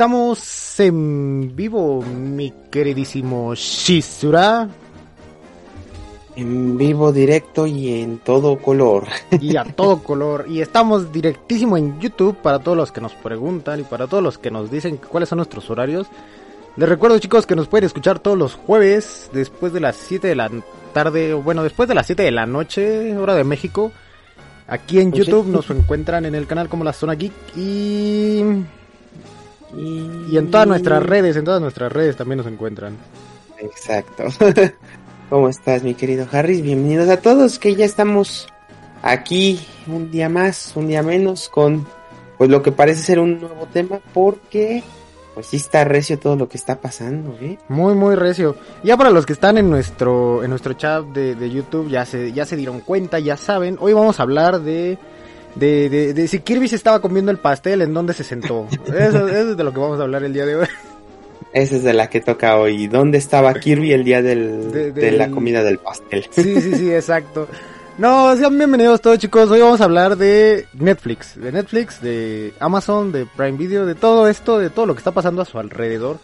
Estamos en vivo, mi queridísimo Shizura. En vivo, directo y en todo color. Y a todo color. Y estamos directísimo en YouTube para todos los que nos preguntan y para todos los que nos dicen cuáles son nuestros horarios. Les recuerdo chicos que nos pueden escuchar todos los jueves después de las 7 de la tarde, bueno, después de las 7 de la noche, hora de México. Aquí en YouTube nos encuentran en el canal como La Zona Geek y y en todas nuestras redes, en todas nuestras redes también nos encuentran. Exacto. ¿Cómo estás, mi querido Harris? Bienvenidos a todos, que ya estamos aquí un día más, un día menos, con pues lo que parece ser un nuevo tema, porque pues sí está recio todo lo que está pasando, ¿eh? Muy, muy recio. Ya para los que están en nuestro, en nuestro chat de, de YouTube, ya se, ya se dieron cuenta, ya saben, hoy vamos a hablar de de, de, de, si Kirby se estaba comiendo el pastel, en dónde se sentó. Eso, eso, es de lo que vamos a hablar el día de hoy. Esa es de la que toca hoy. ¿Dónde estaba Kirby el día del, de, de la comida del pastel? Sí, sí, sí, exacto. No, sean bienvenidos todos chicos. Hoy vamos a hablar de Netflix, de Netflix, de Amazon, de Prime Video, de todo esto, de todo lo que está pasando a su alrededor.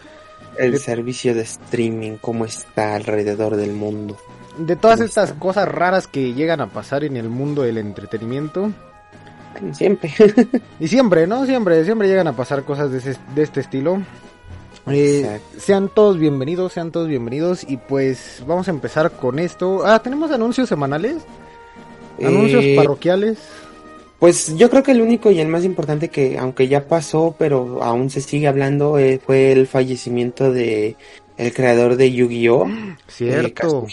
El de... servicio de streaming, cómo está alrededor del mundo. De todas estas está? cosas raras que llegan a pasar en el mundo del entretenimiento. Siempre. y siempre, ¿no? Siempre, siempre llegan a pasar cosas de, ese, de este estilo. Eh, sean todos bienvenidos, sean todos bienvenidos. Y pues vamos a empezar con esto. Ah, tenemos anuncios semanales. Anuncios eh, parroquiales. Pues yo creo que el único y el más importante que, aunque ya pasó, pero aún se sigue hablando, eh, fue el fallecimiento de el creador de Yu-Gi-Oh! Cierto.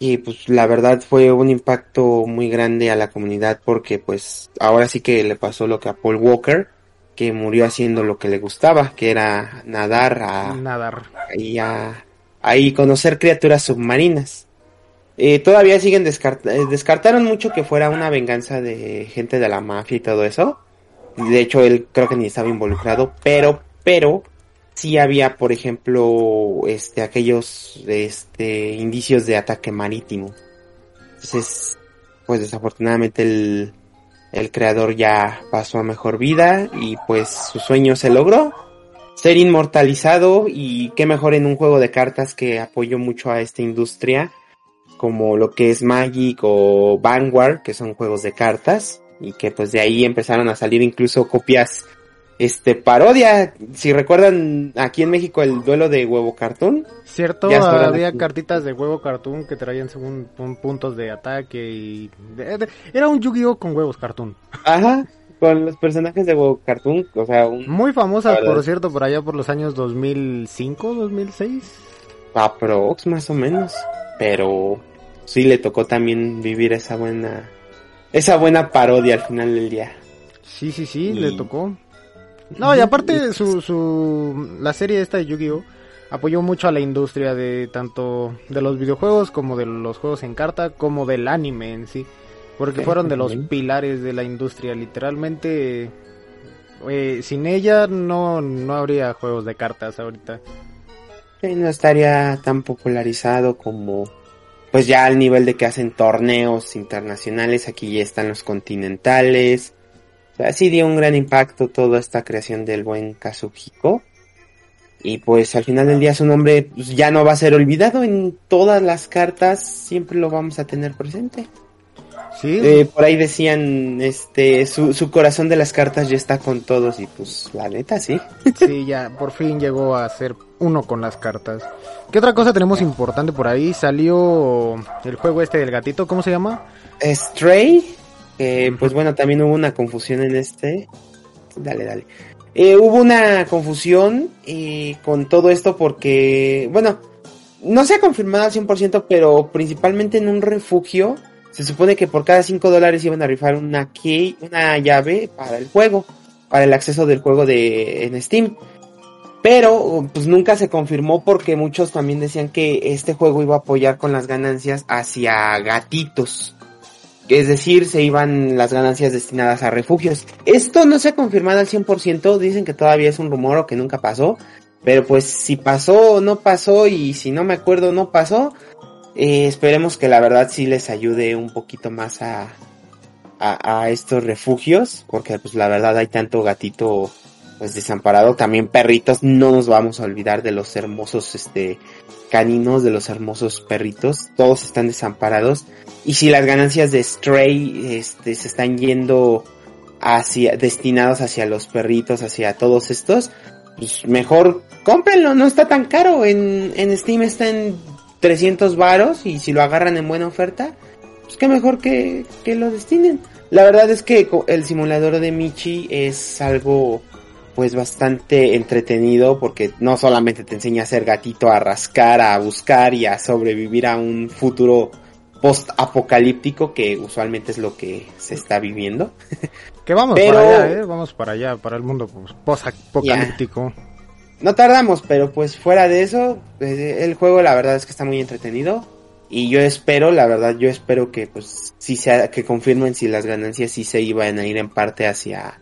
Eh, y pues la verdad fue un impacto muy grande a la comunidad porque pues ahora sí que le pasó lo que a Paul Walker que murió haciendo lo que le gustaba que era nadar a nadar. y a ahí conocer criaturas submarinas. Eh, todavía siguen descart descartaron mucho que fuera una venganza de gente de la mafia y todo eso. De hecho él creo que ni estaba involucrado pero pero sí había, por ejemplo, este, aquellos, este, indicios de ataque marítimo. Entonces, pues desafortunadamente el, el creador ya pasó a mejor vida y pues su sueño se logró. Ser inmortalizado y qué mejor en un juego de cartas que apoyó mucho a esta industria como lo que es Magic o Vanguard, que son juegos de cartas y que pues de ahí empezaron a salir incluso copias este parodia, si recuerdan aquí en México el duelo de huevo cartoon. Cierto, había cartitas de huevo cartoon que traían según puntos de ataque y era un Yu-Gi-Oh con huevos cartoon. Ajá, con los personajes de huevo cartoon, o sea, un... muy famosas por cierto por allá por los años 2005, 2006. Aprox más o menos, pero sí le tocó también vivir esa buena esa buena parodia al final del día. Sí, sí, sí, y... le tocó. No, y aparte su, su la serie esta de Yu-Gi-Oh apoyó mucho a la industria de tanto de los videojuegos como de los juegos en carta como del anime en sí, porque fueron de los pilares de la industria, literalmente eh, sin ella no no habría juegos de cartas ahorita. no estaría tan popularizado como pues ya al nivel de que hacen torneos internacionales, aquí ya están los continentales, sí dio un gran impacto toda esta creación del buen Kazuhiko. Y pues al final del día su nombre pues, ya no va a ser olvidado en todas las cartas, siempre lo vamos a tener presente. Sí. Eh, por ahí decían, este, su, su corazón de las cartas ya está con todos y pues la neta sí. Sí, ya por fin llegó a ser uno con las cartas. ¿Qué otra cosa tenemos importante por ahí? Salió el juego este del gatito, ¿cómo se llama? Stray. Eh, pues bueno, también hubo una confusión en este. Dale, dale. Eh, hubo una confusión eh, con todo esto porque, bueno, no se ha confirmado al 100%, pero principalmente en un refugio, se supone que por cada 5 dólares iban a rifar una key, una llave para el juego, para el acceso del juego de en Steam. Pero pues nunca se confirmó porque muchos también decían que este juego iba a apoyar con las ganancias hacia gatitos es decir, se iban las ganancias destinadas a refugios. Esto no se ha confirmado al 100%, dicen que todavía es un rumor o que nunca pasó, pero pues si pasó o no pasó y si no me acuerdo no pasó, eh, esperemos que la verdad sí les ayude un poquito más a, a, a, estos refugios, porque pues la verdad hay tanto gatito pues desamparado. También perritos, no nos vamos a olvidar de los hermosos, este, caninos, de los hermosos perritos. Todos están desamparados. Y si las ganancias de Stray, este, se están yendo hacia, destinados hacia los perritos, hacia todos estos, pues mejor cómprenlo, no está tan caro. En, en Steam está en 300 varos y si lo agarran en buena oferta, pues qué mejor que, que lo destinen. La verdad es que el simulador de Michi es algo pues bastante entretenido porque no solamente te enseña a ser gatito, a rascar, a buscar y a sobrevivir a un futuro post-apocalíptico que usualmente es lo que se está viviendo. Que vamos para allá, ¿eh? Vamos para allá, para el mundo pues, post-apocalíptico. No tardamos, pero pues fuera de eso, eh, el juego la verdad es que está muy entretenido. Y yo espero, la verdad, yo espero que pues sí sea, que confirmen si las ganancias sí se iban a ir en parte hacia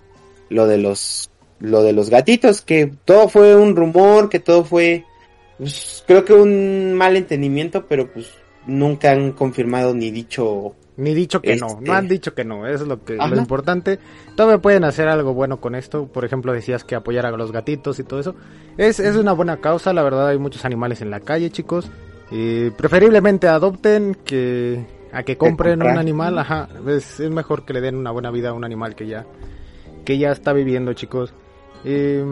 lo de los, lo de los gatitos, que todo fue un rumor, que todo fue, pues, creo que un mal entendimiento, pero pues nunca han confirmado ni dicho ni dicho que no, no han este, dicho que no, eso es lo que lo importante. Todavía pueden hacer algo bueno con esto, por ejemplo decías que apoyar a los gatitos y todo eso. Es, es una buena causa, la verdad hay muchos animales en la calle chicos. Y preferiblemente adopten que a que compren un animal, ajá, es, es, mejor que le den una buena vida a un animal que ya que ya está viviendo chicos. Eh,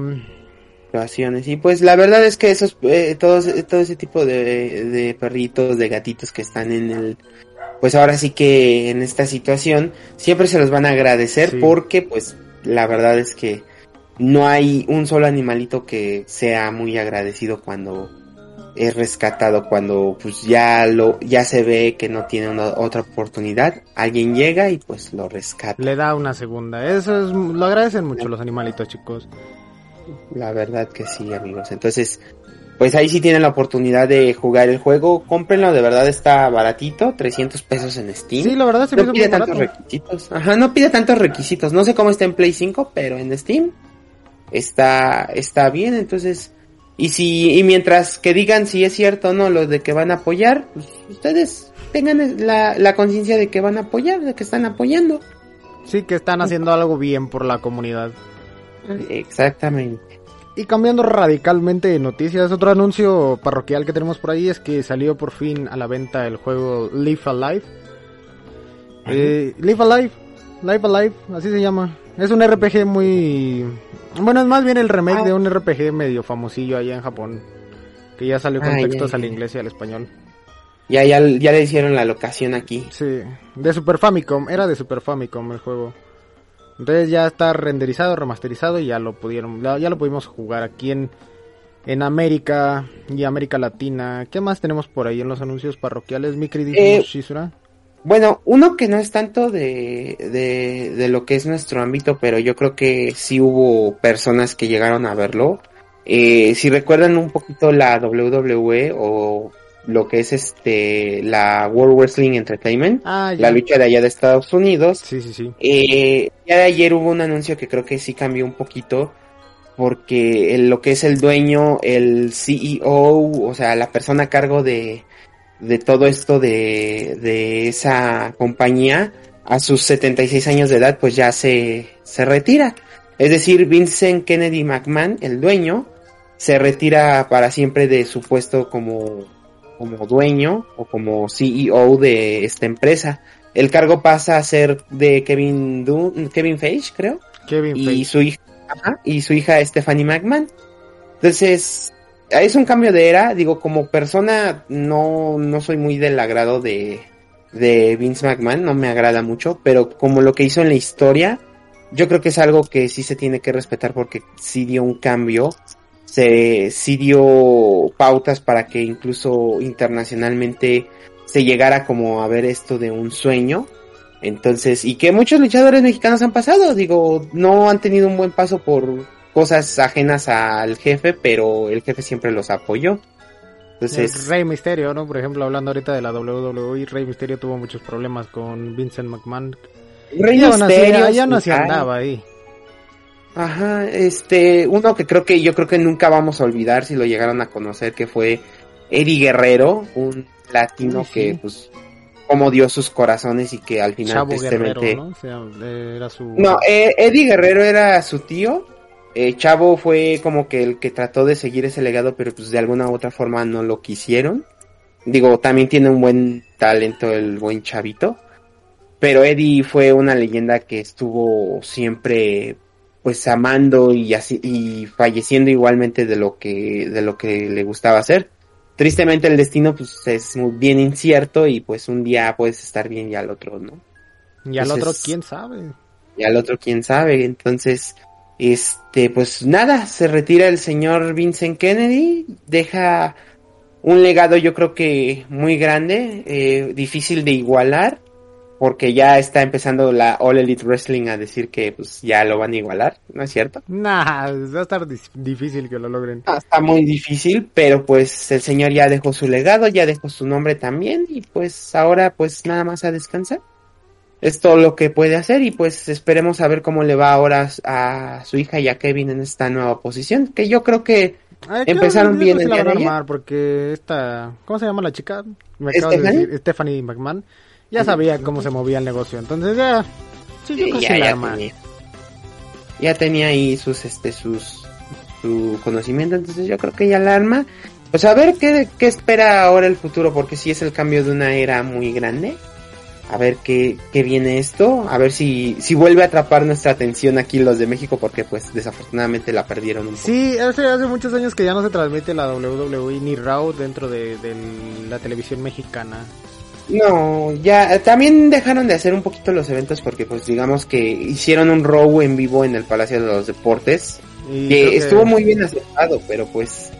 y pues la verdad es que esos eh, todos todo ese tipo de, de perritos de gatitos que están en el pues ahora sí que en esta situación siempre se los van a agradecer porque pues la verdad es que no hay un solo animalito que sea muy agradecido cuando es rescatado cuando pues ya lo ya se ve que no tiene una, otra oportunidad alguien llega y pues lo rescata le da una segunda eso es lo agradecen mucho los animalitos chicos la verdad que sí amigos entonces pues ahí sí tienen la oportunidad de jugar el juego. Cómprenlo, de verdad está baratito, 300 pesos en Steam. Sí, la verdad se no pide tantos requisitos. Ajá, no pide tantos requisitos. No sé cómo está en Play 5, pero en Steam está está bien, entonces y si y mientras que digan si es cierto o no lo de que van a apoyar, pues ustedes tengan la, la conciencia de que van a apoyar, de que están apoyando. Sí, que están haciendo algo bien por la comunidad. Exactamente. Y cambiando radicalmente de noticias, otro anuncio parroquial que tenemos por ahí es que salió por fin a la venta el juego Live Alive. Eh, Live Alive, Live Alive, así se llama. Es un RPG muy... Bueno, es más bien el remake de ah. un RPG medio famosillo allá en Japón. Que ya salió con ah, textos al inglés y al español. Ya, ya, ya le hicieron la locación aquí. Sí, de Super Famicom, era de Super Famicom el juego. Entonces ya está renderizado, remasterizado y ya lo pudieron, ya lo pudimos jugar aquí en, en América y América Latina. ¿Qué más tenemos por ahí en los anuncios parroquiales, mi querido eh, Shizura? Bueno, uno que no es tanto de, de, de, lo que es nuestro ámbito, pero yo creo que sí hubo personas que llegaron a verlo. Eh, si recuerdan un poquito la WWE o lo que es este la World Wrestling Entertainment, ah, la lucha de allá de Estados Unidos. Sí, sí, sí. Eh, ya de ayer hubo un anuncio que creo que sí cambió un poquito porque lo que es el dueño, el CEO, o sea, la persona a cargo de, de todo esto de, de esa compañía, a sus 76 años de edad, pues ya se, se retira. Es decir, Vincent Kennedy McMahon, el dueño, se retira para siempre de su puesto como como dueño o como CEO de esta empresa. El cargo pasa a ser de Kevin Kevin Feige, creo. Kevin y su hija y su hija Stephanie McMahon. Entonces, es un cambio de era, digo, como persona no no soy muy del agrado de de Vince McMahon, no me agrada mucho, pero como lo que hizo en la historia, yo creo que es algo que sí se tiene que respetar porque sí dio un cambio se sí dio pautas para que incluso internacionalmente se llegara como a ver esto de un sueño. Entonces, y que muchos luchadores mexicanos han pasado, digo, no han tenido un buen paso por cosas ajenas al jefe, pero el jefe siempre los apoyó. Entonces, Rey Misterio, ¿no? Por ejemplo, hablando ahorita de la WWE, Rey Misterio tuvo muchos problemas con Vincent McMahon. Rey Misterio ya no se andaba ahí. Ajá, este, uno que creo que yo creo que nunca vamos a olvidar si lo llegaron a conocer, que fue Eddie Guerrero, un latino que pues como dio sus corazones y que al final tristemente... ¿no? era su... no eh, Eddie Guerrero era su tío, Eh, Chavo fue como que el que trató de seguir ese legado, pero pues de alguna u otra forma no lo quisieron. Digo, también tiene un buen talento el buen Chavito. Pero Eddie fue una leyenda que estuvo siempre pues amando y así y falleciendo igualmente de lo que de lo que le gustaba hacer. Tristemente el destino pues es muy bien incierto y pues un día puedes estar bien y al otro no. Y al otro quién sabe. Y al otro quién sabe. Entonces, este pues nada, se retira el señor Vincent Kennedy, deja un legado yo creo que muy grande, eh, difícil de igualar porque ya está empezando la All Elite Wrestling a decir que pues ya lo van a igualar, ¿no es cierto? Nah, va a estar difícil que lo logren. Ah, está muy difícil, pero pues el señor ya dejó su legado, ya dejó su nombre también y pues ahora pues nada más a descansar. Es todo lo que puede hacer y pues esperemos a ver cómo le va ahora a su hija y a Kevin en esta nueva posición, que yo creo que empezaron bien el día porque esta, ¿cómo se llama la chica? Me acabo de decir, Stephanie McMahon ya sabía cómo se movía el negocio. Entonces ya, sí, yo ya, ya tenía, ya tenía ahí sus, este, sus, su conocimiento, entonces yo creo que ya la arma. Pues a ver qué, qué espera ahora el futuro, porque si es el cambio de una era muy grande. A ver qué, qué viene esto, a ver si, si vuelve a atrapar nuestra atención aquí los de México, porque pues desafortunadamente la perdieron un poco. Sí, hace, hace muchos años que ya no se transmite la WWE ni Raw dentro de, de la televisión mexicana. No, ya también dejaron de hacer un poquito los eventos porque pues digamos que hicieron un row en vivo en el Palacio de los Deportes que estuvo muy bien aceptado, pero pues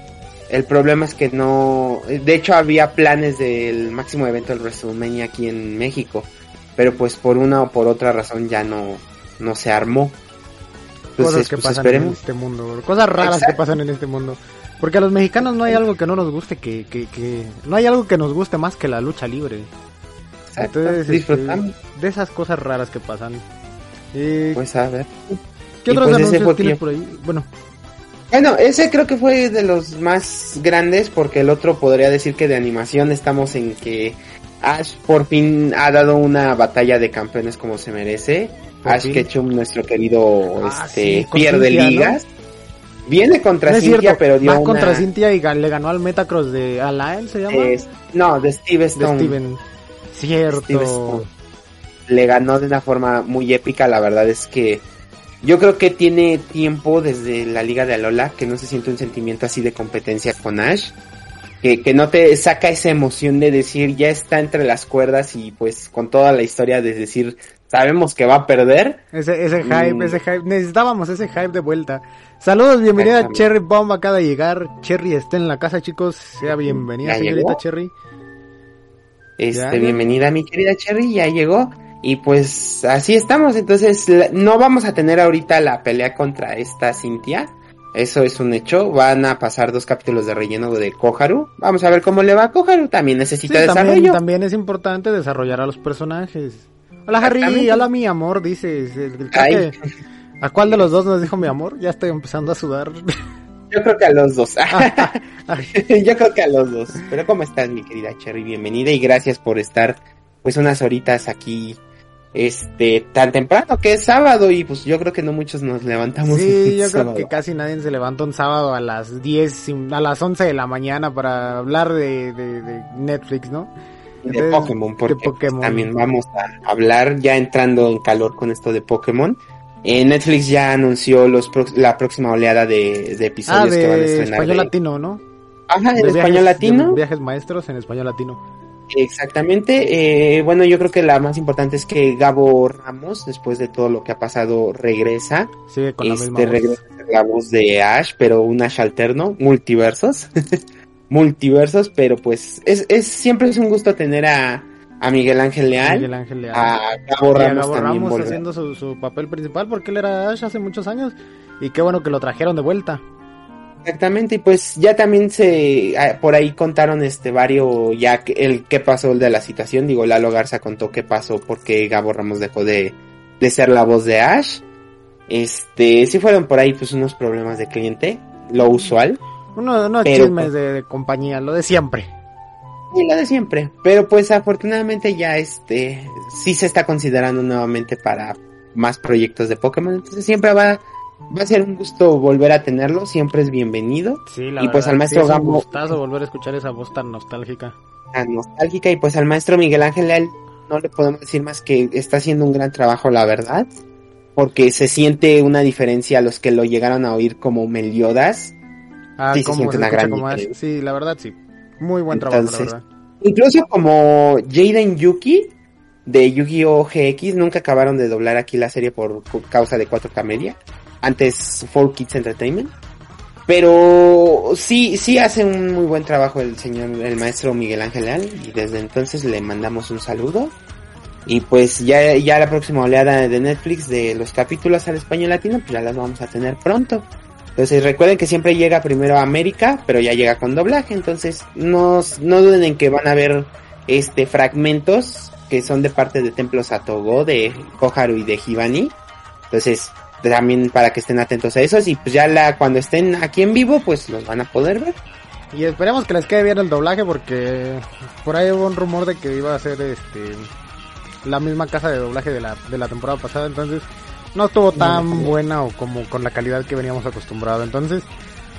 el problema es que no, de hecho había planes del máximo evento del WrestleMania aquí en México, pero pues por una o por otra razón ya no no se armó. Entonces, cosas que pues, pasan en este mundo, cosas raras que pasan en este mundo. Porque a los mexicanos no hay algo que no nos guste, que, que, que no hay algo que nos guste más que la lucha libre. Entonces, este, disfrutamos. de esas cosas raras que pasan. pues a ver. ¿Qué otros pues anuncios tienes por ahí? Bueno. Bueno, ese creo que fue de los más grandes porque el otro podría decir que de animación estamos en que Ash por fin ha dado una batalla de campeones como se merece. Ash Ketchum, nuestro querido, ah, este, pierde ligas. Viene contra Cintia, pero dio Va contra Cintia y le ganó al Metacross de Alain, ¿se llama? no, de Steve Stone. De Steven. Cierto. Le ganó de una forma muy épica, la verdad es que yo creo que tiene tiempo desde la Liga de Alola que no se siente un sentimiento así de competencia con Ash. Que, que no te saca esa emoción de decir ya está entre las cuerdas y pues con toda la historia de decir sabemos que va a perder. Ese, ese hype, mm. ese hype, necesitábamos ese hype de vuelta. Saludos, bienvenida Cherry Bomb, acaba de llegar. Cherry está en la casa, chicos. Sea bienvenida, señorita Cherry. Este, bienvenida mi querida Cherry, ya llegó. Y pues así estamos, entonces no vamos a tener ahorita la pelea contra esta Cintia. Eso es un hecho. Van a pasar dos capítulos de relleno de Koharu. Vamos a ver cómo le va a Koharu. También necesita desarrollo. También, también es importante desarrollar a los personajes. Hola Harry, hola mi amor, dices. ¿A cuál de los dos nos dijo mi amor? Ya estoy empezando a sudar. Yo creo que a los dos. Yo creo que a los dos. Pero ¿cómo estás, mi querida Cherry? Bienvenida y gracias por estar pues unas horitas aquí este tan temprano que es sábado y pues yo creo que no muchos nos levantamos. Sí, yo creo que casi nadie se levanta un sábado a las 10, a las 11 de la mañana para hablar de, de Netflix, ¿no? de Pokémon, porque también vamos a hablar ya entrando en calor con esto de Pokémon. Eh, Netflix ya anunció los la próxima oleada de, episodios ah, que van a estrenar. español latino, ¿no? Ajá, en español latino. Viajes maestros en español latino. Exactamente. Eh, bueno, yo creo que la más importante es que Gabo Ramos, después de todo lo que ha pasado, regresa. Sigue con la este, misma regresa la voz de Ash, pero un Ash alterno, multiversos. multiversos, pero pues es, es siempre es un gusto tener a, a Miguel Ángel Leal, Miguel Ángel Leal. a Gabo Ramos, Ramos haciendo su, su, papel principal porque él era Ash hace muchos años y qué bueno que lo trajeron de vuelta. Exactamente, y pues ya también se ah, por ahí contaron este varios ya el qué pasó de la situación, digo Lalo Garza contó qué pasó porque Gabo Ramos dejó de, de ser la voz de Ash. Este, sí fueron por ahí pues unos problemas de cliente, lo usual. Uno, unos chismes de, compañía, lo de siempre. Y lo de siempre. Pero pues afortunadamente ya este sí se está considerando nuevamente para más proyectos de Pokémon. Entonces siempre va, va a ser un gusto volver a tenerlo, siempre es bienvenido. Sí, la y pues verdad, al maestro sí, es un Gambo, gustazo volver a escuchar esa voz tan nostálgica. tan nostálgica, y pues al maestro Miguel Ángel no le podemos decir más que está haciendo un gran trabajo, la verdad, porque se siente una diferencia a los que lo llegaron a oír como Meliodas. Ah, Sí, se siente una gran diferencia. Sí, la verdad sí. Muy buen trabajo, Entonces, la verdad. Incluso como Jaden Yuki de Yu-Gi-Oh! GX nunca acabaron de doblar aquí la serie por causa de 4K Media. Antes 4Kids Entertainment. Pero sí, sí hace un muy buen trabajo el señor, el maestro Miguel Ángel Leal. Y desde entonces le mandamos un saludo. Y pues ya, ya la próxima oleada de Netflix de los capítulos al español latino, pues ya las vamos a tener pronto. Entonces recuerden que siempre llega primero a América, pero ya llega con doblaje. Entonces no, no duden en que van a ver este fragmentos que son de parte de Templo Satogo, de Koharu y de Hibani. Entonces también para que estén atentos a esos y pues ya la cuando estén aquí en vivo pues los van a poder ver. Y esperemos que les quede bien el doblaje porque por ahí hubo un rumor de que iba a ser este la misma casa de doblaje de la, de la temporada pasada, entonces no estuvo tan no. buena o como con la calidad que veníamos acostumbrados. Entonces,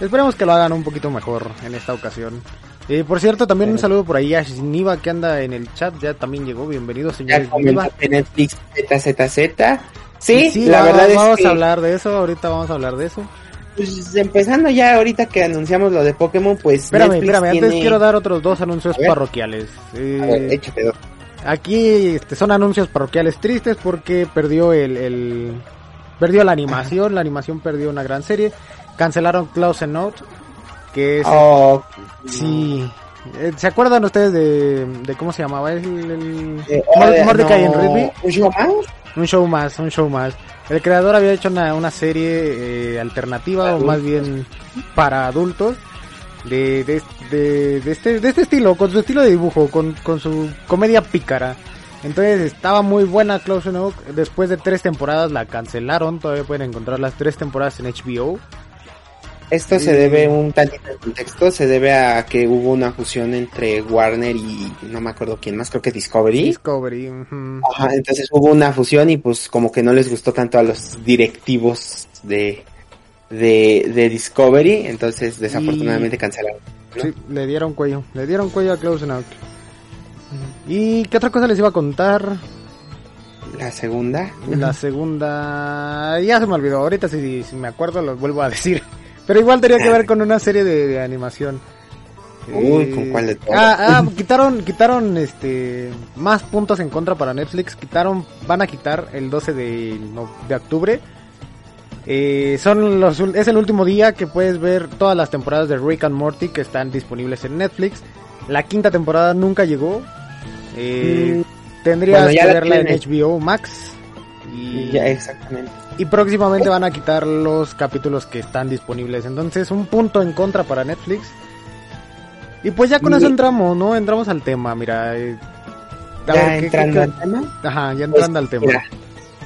esperemos que lo hagan un poquito mejor en esta ocasión. Y por cierto, también un saludo por ahí a Shiniva que anda en el chat, ya también llegó, bienvenido señor Ya que Netflix ZZZ. Sí, Sí, la verdad vamos es que a hablar de eso, ahorita vamos a hablar de eso. pues, empezando ya ahorita que anunciamos lo de Pokémon, pues Espérame, Netflix espérame, antes quiero dar otros dos anuncios ver. parroquiales. Eh, A ver, échate dos. Aquí este, son anuncios parroquiales tristes porque perdió el, el- perdió la animación, la animación perdió una gran serie, cancelaron Close Note, que es Oh, sí, eh, ¿se acuerdan ustedes de, de cómo se llamaba el, el- eh, eh, Mordecai no, en Rigby? ¿Un show más? Un show más. El creador había hecho una, una serie eh, alternativa o más bien para adultos de, de, de, de este, de este estilo, con su estilo de dibujo, con, con su comedia pícara. Entonces estaba muy buena Close Enough. Después de tres temporadas la cancelaron. Todavía pueden encontrar las tres temporadas en HBO. Esto se debe, un tantito de contexto, se debe a que hubo una fusión entre Warner y no me acuerdo quién más, creo que Discovery. Discovery. ujú. Ajá, entonces hubo una fusión y pues como que no les gustó tanto a los directivos de, de, de Discovery, entonces desafortunadamente cancelaron. ¿no? Sí, le dieron cuello. Le dieron cuello a Close Enough. ¿Y qué otra cosa les iba a contar? La segunda. La segunda, ya se me olvidó, ahorita si, si me acuerdo lo vuelvo a decir. Pero igual tenía que ver con una serie de, de animación. Uy, Eh, ¿con cuál de todas? Ah, ah, quitaron, quitaron este más puntos en contra para Netflix. Quitaron, van a quitar el 12 de, no- de octubre. Eh, son los, es el último día que puedes ver todas las temporadas de Rick and Morty que están disponibles en Netflix. La quinta temporada nunca llegó. Eh, tendrías Bueno, ya que la verla en. HBO Max. Y, Ya, exactamente. Y próximamente van a quitar los capítulos que están disponibles. Entonces, un punto en contra para Netflix. Y pues ya con eso entramos, ¿no? Entramos al tema, mira. eh, Ya ver, ¿qué- entrando qué- al tema. Ajá, ya Pues, entrando al tema. mira,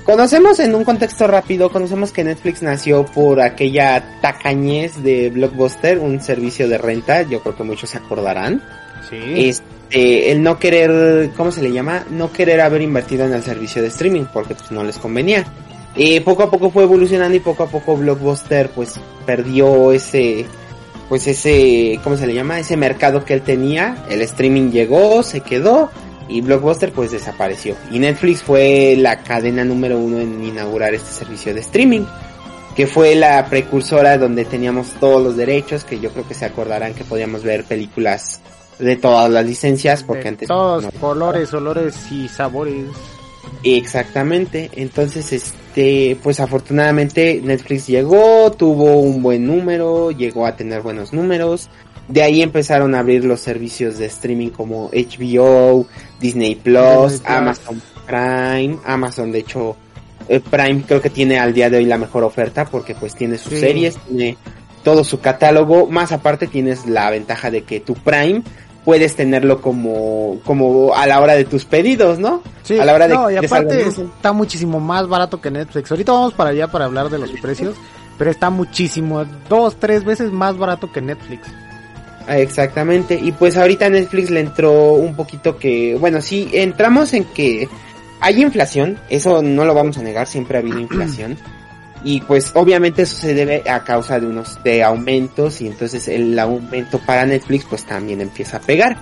Conocemos en un contexto rápido, conocemos que Netflix nació por aquella tacañez de Blockbuster, un servicio de renta, yo creo que muchos se acordarán. sí. Este, el no querer, ¿cómo se le llama? No querer haber invertido en el servicio de streaming porque pues no les convenía. Y poco a poco fue evolucionando y poco a poco Blockbuster pues perdió ese, pues ese, ¿cómo se le llama? Ese mercado que él tenía. El streaming llegó, se quedó y Blockbuster pues desapareció. Y Netflix fue la cadena número uno en inaugurar este servicio de streaming. Que fue la precursora donde teníamos todos los derechos, que yo creo que se acordarán que podíamos ver películas de todas las licencias, porque De antes... todos no. colores, olores y sabores. Exactamente, entonces este, pues afortunadamente Netflix llegó, tuvo un buen número, llegó a tener buenos números, de ahí empezaron a abrir los servicios de streaming como HBO, Disney Plus. Amazon Prime, Amazon de hecho eh, Prime creo que tiene al día de hoy la mejor oferta porque pues tiene sus Sí. series, tiene todo su catálogo, más aparte tienes la ventaja de que tu Prime puedes tenerlo como como a la hora de tus pedidos, ¿no? Sí, A la hora de no, y que aparte está muchísimo más barato que Netflix. Ahorita vamos para allá para hablar de los precios, pero está muchísimo, dos, tres veces más barato que Netflix. Ah, Exactamente, y pues ahorita Netflix le entró un poquito que, bueno, sí, entramos en que hay inflación, eso no lo vamos a negar, siempre ha habido inflación, y pues obviamente eso se debe a causa de unos de aumentos y entonces el aumento para Netflix pues también empieza a pegar.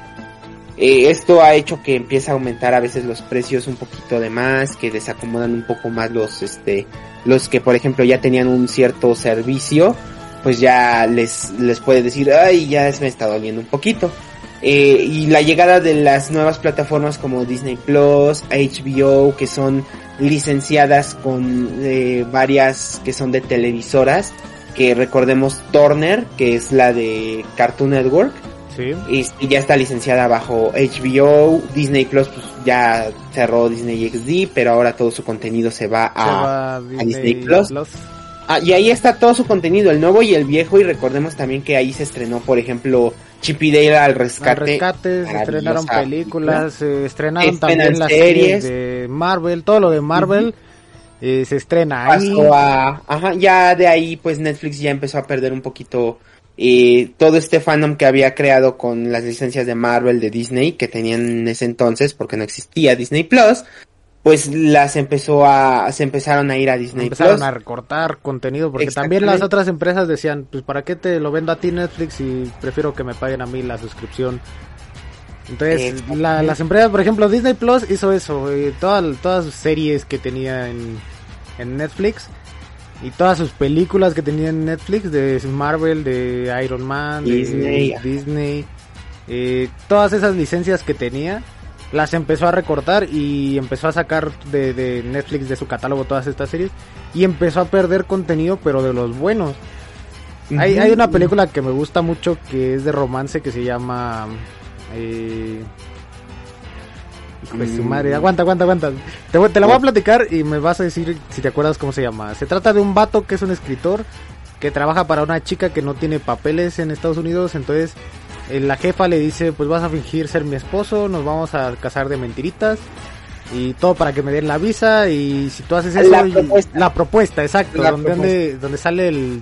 Eh, esto ha hecho que empiece a aumentar a veces los precios un poquito de más, que desacomodan un poco más los este los que por ejemplo ya tenían un cierto servicio, pues ya les les puede decir, "Ay, ya me está doliendo un poquito." Eh, y la llegada de las nuevas plataformas como Disney Plus, HBO, que son licenciadas con eh, varias que son de televisoras, que recordemos Turner, que es la de Cartoon Network, Sí. y, ya está licenciada bajo HBO, Disney Plus pues ya cerró Disney XD, pero ahora todo su contenido se va a, Se va a Disney Plus. Plus. Ah, y ahí está todo su contenido, el nuevo y el viejo, y recordemos también que ahí se estrenó, por ejemplo, Chip y Dale al rescate. Al rescate, se estrenaron películas, se estrenaron Estrenan también las series. de Marvel, todo lo de Marvel eh, se estrena ahí. a, ajá, ya de ahí pues Netflix ya empezó a perder un poquito eh, todo este fandom que había creado con las licencias de Marvel, de Disney, que tenían en ese entonces, porque no existía Disney Plus, pues las empezó a, se empezaron a ir a Disney Empezaron Plus. a recortar contenido porque también las otras empresas decían, pues para qué te lo vendo a ti Netflix y prefiero que me paguen a mí la suscripción. Entonces, la- las empresas, por ejemplo, Disney Plus hizo eso, eh, todas, todas sus series que tenía en, en Netflix y todas sus películas que tenía en Netflix de Marvel, de Iron Man, de Disney. Disney, eh, todas esas licencias que tenía las empezó a recortar y empezó a sacar de, de Netflix de su catálogo todas estas series y empezó a perder contenido pero de los buenos. Hay, hay una película que me gusta mucho que es de romance que se llama... Eh... Mm. madre, aguanta, aguanta, aguanta. Te, te la voy a platicar y me vas a decir si te acuerdas cómo se llama. Se trata de un vato que es un escritor que trabaja para una chica que no tiene papeles en Estados Unidos, entonces eh, la jefa le dice, pues vas a fingir ser mi esposo, nos vamos a casar de mentiritas y todo para que me den la visa y si tú haces eso La propuesta. la propuesta, exacto, La donde, donde, donde sale el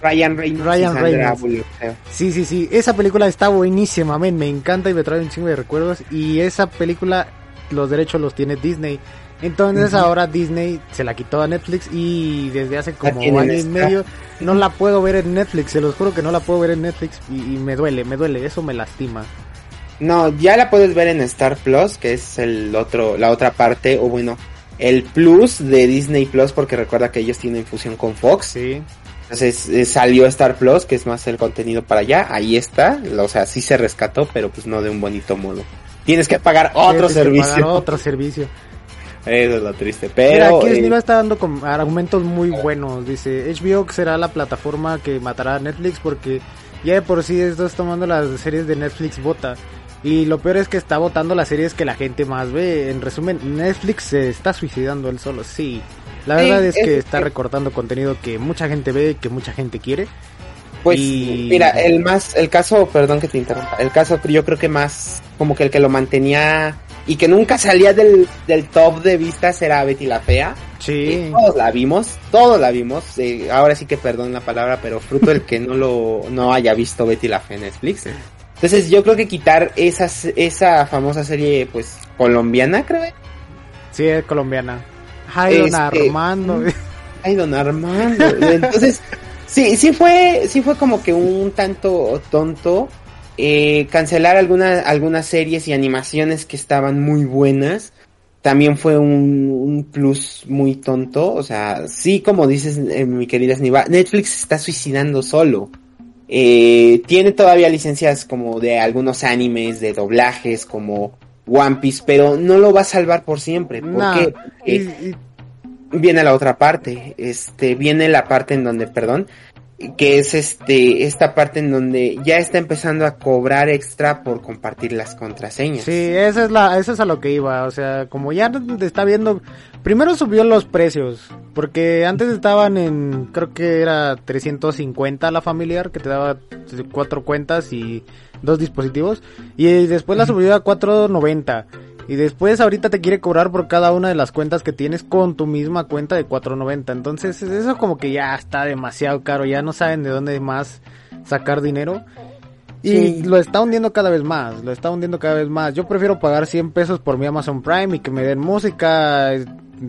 Ryan Reynolds. Ryan Reynolds. Bullock. Sí, sí, sí. Esa película está buenísima, men. Me encanta y me trae un chingo de recuerdos. Y esa película, los derechos los tiene Disney. Entonces ahora Disney se la quitó a Netflix y desde hace como en año y medio no la puedo ver en Netflix. Se los juro que no la puedo ver en Netflix y, y me duele, me duele. Eso me lastima. No, ya la puedes ver en Star Plus, que es el otro, la otra parte, o bueno, el plus de Disney Plus, porque recuerda que ellos tienen fusión con Fox. Sí. Entonces eh, salió Star Plus, que es más el contenido para allá. Ahí está. O sea, sí se rescató, pero pues no de un bonito modo. Tienes que pagar otro Tienes que pagar servicio. Otro servicio. Eso es lo triste. Mira, Pero aquí eh, Sniva está dando argumentos muy buenos. Dice, HBO será la plataforma que matará a Netflix porque ya de por sí estás tomando las series de Netflix vota. Y lo peor es que está votando las series que la gente más ve. En resumen, Netflix se está suicidando él solo. Sí, la Sí, verdad es que es está recortando contenido que mucha gente ve, que mucha gente quiere. pues y- mira, el más, el caso, perdón que te interrumpa, el caso yo creo que más como que el que lo mantenía y que nunca salía del, del top de vistas era Betty la Fea. Sí, Todos la vimos, todos la vimos. eh, ahora sí que perdón la palabra, pero fruto el que no lo no haya visto Betty la Fea en Netflix. Entonces yo creo que quitar esas, esa famosa serie pues colombiana, creo. sí, es colombiana. Ay, don Este, Armando. Ay, don Armando. Entonces, sí, sí fue, sí fue como que un tanto tonto eh, cancelar algunas algunas series y animaciones que estaban muy buenas. También fue un, un plus muy tonto. O sea, sí, como dices, eh, mi querida Sniva, Netflix se está suicidando solo. Eh, tiene todavía licencias como de algunos animes, de doblajes, como One Piece, pero no lo va a salvar por siempre. Porque y viene la otra parte, este, viene la parte en donde, perdón, que es este, esta parte en donde ya está empezando a cobrar extra por compartir las contraseñas. Sí, esa es la, eso es a lo que iba, o sea, como ya te está viendo, primero subió los precios, porque antes estaban en, creo que era 350 la familiar, que te daba cuatro cuentas y dos dispositivos, y después la subió a 490. Y después ahorita te quiere cobrar por cada una de las cuentas que tienes con tu misma cuenta de 490. Entonces eso como que ya está demasiado caro, ya no saben de dónde más sacar dinero. Y Sí. lo está hundiendo cada vez más, lo está hundiendo cada vez más. Yo prefiero pagar 100 pesos por mi Amazon Prime y que me den música,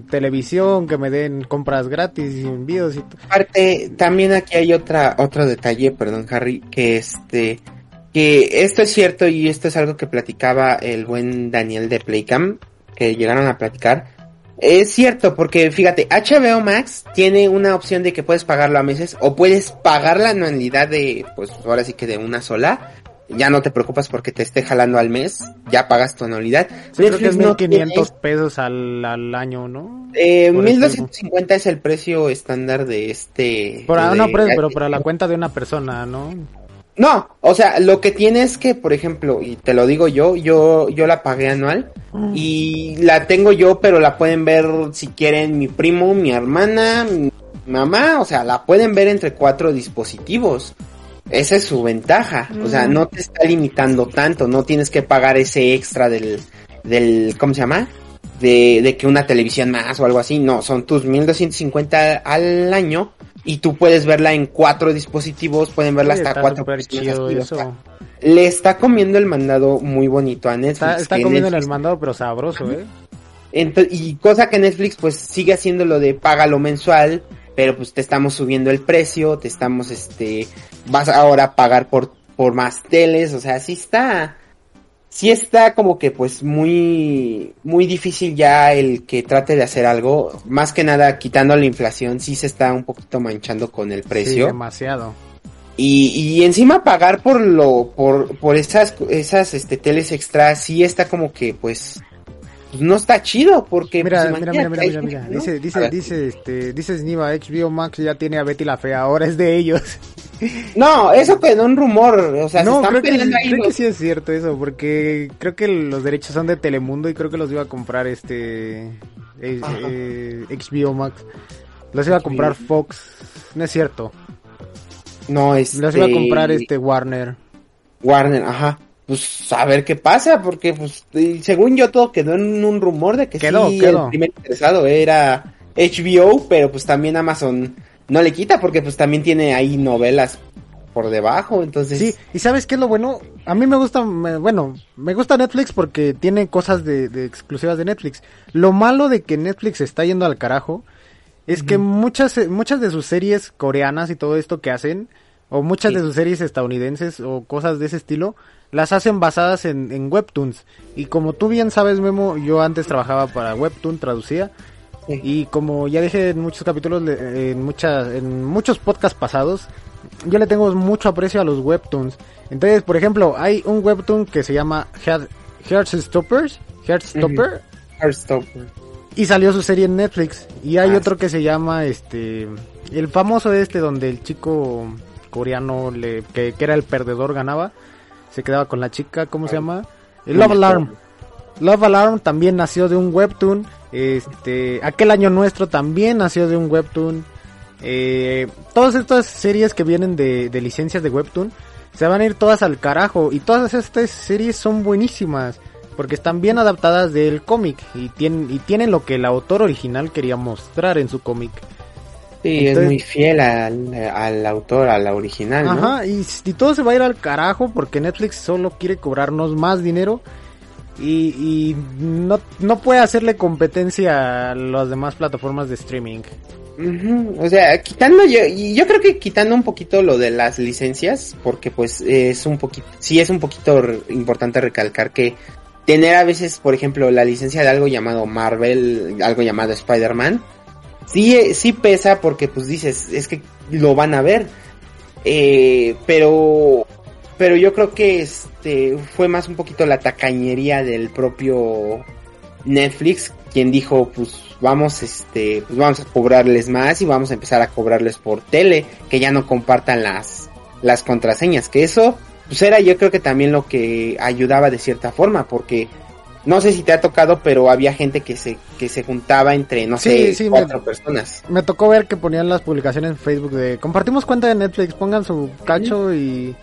televisión, que me den compras gratis y envíos y Aparte, también aquí hay otra, otro detalle, perdón Harry, que este, que esto es cierto y esto es algo que platicaba el buen Daniel de Playcam, que llegaron a platicar. Es cierto, porque fíjate, HBO Max tiene una opción de que puedes pagarlo a meses o puedes pagar la anualidad de, pues ahora sí que de una sola. Ya no te preocupas porque te esté jalando al mes, ya pagas tu anualidad. Sí, creo que es 1500 pesos al, al, año, ¿no? Eh, 1250 es el precio estándar de este. Por, de, no, pero, pero para la cuenta de una persona, ¿no? No, o sea, lo que tiene es que, por ejemplo, y te lo digo yo, yo, yo la pagué anual mm. y la tengo yo, pero la pueden ver si quieren mi primo, mi hermana, mi mamá, o sea, la pueden ver entre cuatro dispositivos. Esa es su ventaja, mm. o sea, no te está limitando tanto, no tienes que pagar ese extra del, del, ¿cómo se llama? De, de que una televisión más o algo así, no, son tus 1250 al año y tú puedes verla en cuatro dispositivos, pueden verla Sí, hasta está cuatro personas. Le está comiendo el mandado muy bonito a Netflix. Está, está comiendo Netflix- el mandado, pero sabroso, ¿eh? Ento- y cosa que Netflix pues sigue haciendo lo de págalo mensual, pero pues te estamos subiendo el precio, te estamos este, vas ahora a pagar por, por más teles, o sea, sí está, sí está como que pues muy, muy difícil ya el que trate de hacer algo, más que nada quitando la inflación, sí se está un poquito manchando con el Sí, precio. demasiado. Y, y encima pagar por lo, por, por esas, esas, este, teles extras, sí está como que, pues, pues, no está chido, porque, Mira, pues, mira, mira, mira, mira, mira. ¿no? Dice, dice, ver. dice, este, dice Sniva, HBO Max ya tiene a Betty la Fea, ahora es de ellos. No, eso quedó un rumor, o sea, se no, están creo, que, ahí creo los- que sí es cierto eso, porque creo que los derechos son de Telemundo y creo que los iba a comprar este eh, eh, HBO Max. Los iba a comprar Fox, no es cierto. No, este... Los iba a comprar este Warner. Warner, ajá. Pues a ver qué pasa, porque pues según yo todo quedó en un rumor de que Quedó, sí quedó. el primer interesado era HBO, pero pues también Amazon no le quita porque pues también tiene ahí novelas por debajo, entonces Sí, y ¿sabes qué es lo bueno? A mí me gusta, me- bueno, me gusta Netflix porque tiene cosas de, de exclusivas de Netflix. Lo malo de que Netflix está yendo al carajo es que muchas, eh, muchas de sus series coreanas y todo esto que hacen, o muchas Sí. de sus series estadounidenses o cosas de ese estilo, las hacen basadas en, en webtoons. Y como tú bien sabes, Memo, yo antes trabajaba para webtoon, traducía. Sí. Y como ya dije en muchos capítulos, en, muchas, en muchos podcasts pasados, yo le tengo mucho aprecio a los webtoons. Entonces, por ejemplo, hay un webtoon que se llama Heart- Heartstoppers, Heartstopper, Heartstopper. y salió su serie en Netflix. Y hay Ah, otro que se llama, este, el famoso este donde el chico coreano le, que, que era el perdedor ganaba, se quedaba con la chica, ¿cómo se llama? El Love Alarm. Love Alarm también nació de un webtoon. Este, aquel año nuestro también nació de un webtoon. Eh, todas estas series que vienen de, de licencias de webtoon se van a ir todas al carajo. Y todas estas series son buenísimas. Porque están bien adaptadas del cómic. Y tienen, y tienen lo que el autor original quería mostrar en su cómic. Sí, Entonces- es muy fiel al, al autor, a la original, ¿no? Ajá, y, y todo se va a ir al carajo porque Netflix solo quiere cobrarnos más dinero y, y no, no puede hacerle competencia a las demás plataformas de streaming. O sea, quitando yo, y yo creo que quitando un poquito lo de las licencias, porque pues es un poquito, sí es un poquito importante recalcar que tener a veces, por ejemplo, la licencia de algo llamado Marvel, algo llamado Spider-Man, sí, eh, sí pesa porque pues dices, es que lo van a ver, eh, pero, pero yo creo que este fue más un poquito la tacañería del propio Netflix quien dijo pues vamos este pues vamos a cobrarles más y vamos a empezar a cobrarles por tele que ya no compartan las las contraseñas que eso pues era yo creo que también lo que ayudaba de cierta forma porque no sé si te ha tocado pero había gente que se que se juntaba entre no Sí, sé sí, me- cuatro personas Me tocó ver que ponían las publicaciones en Facebook de compartimos cuenta de Netflix, pongan su cacho y,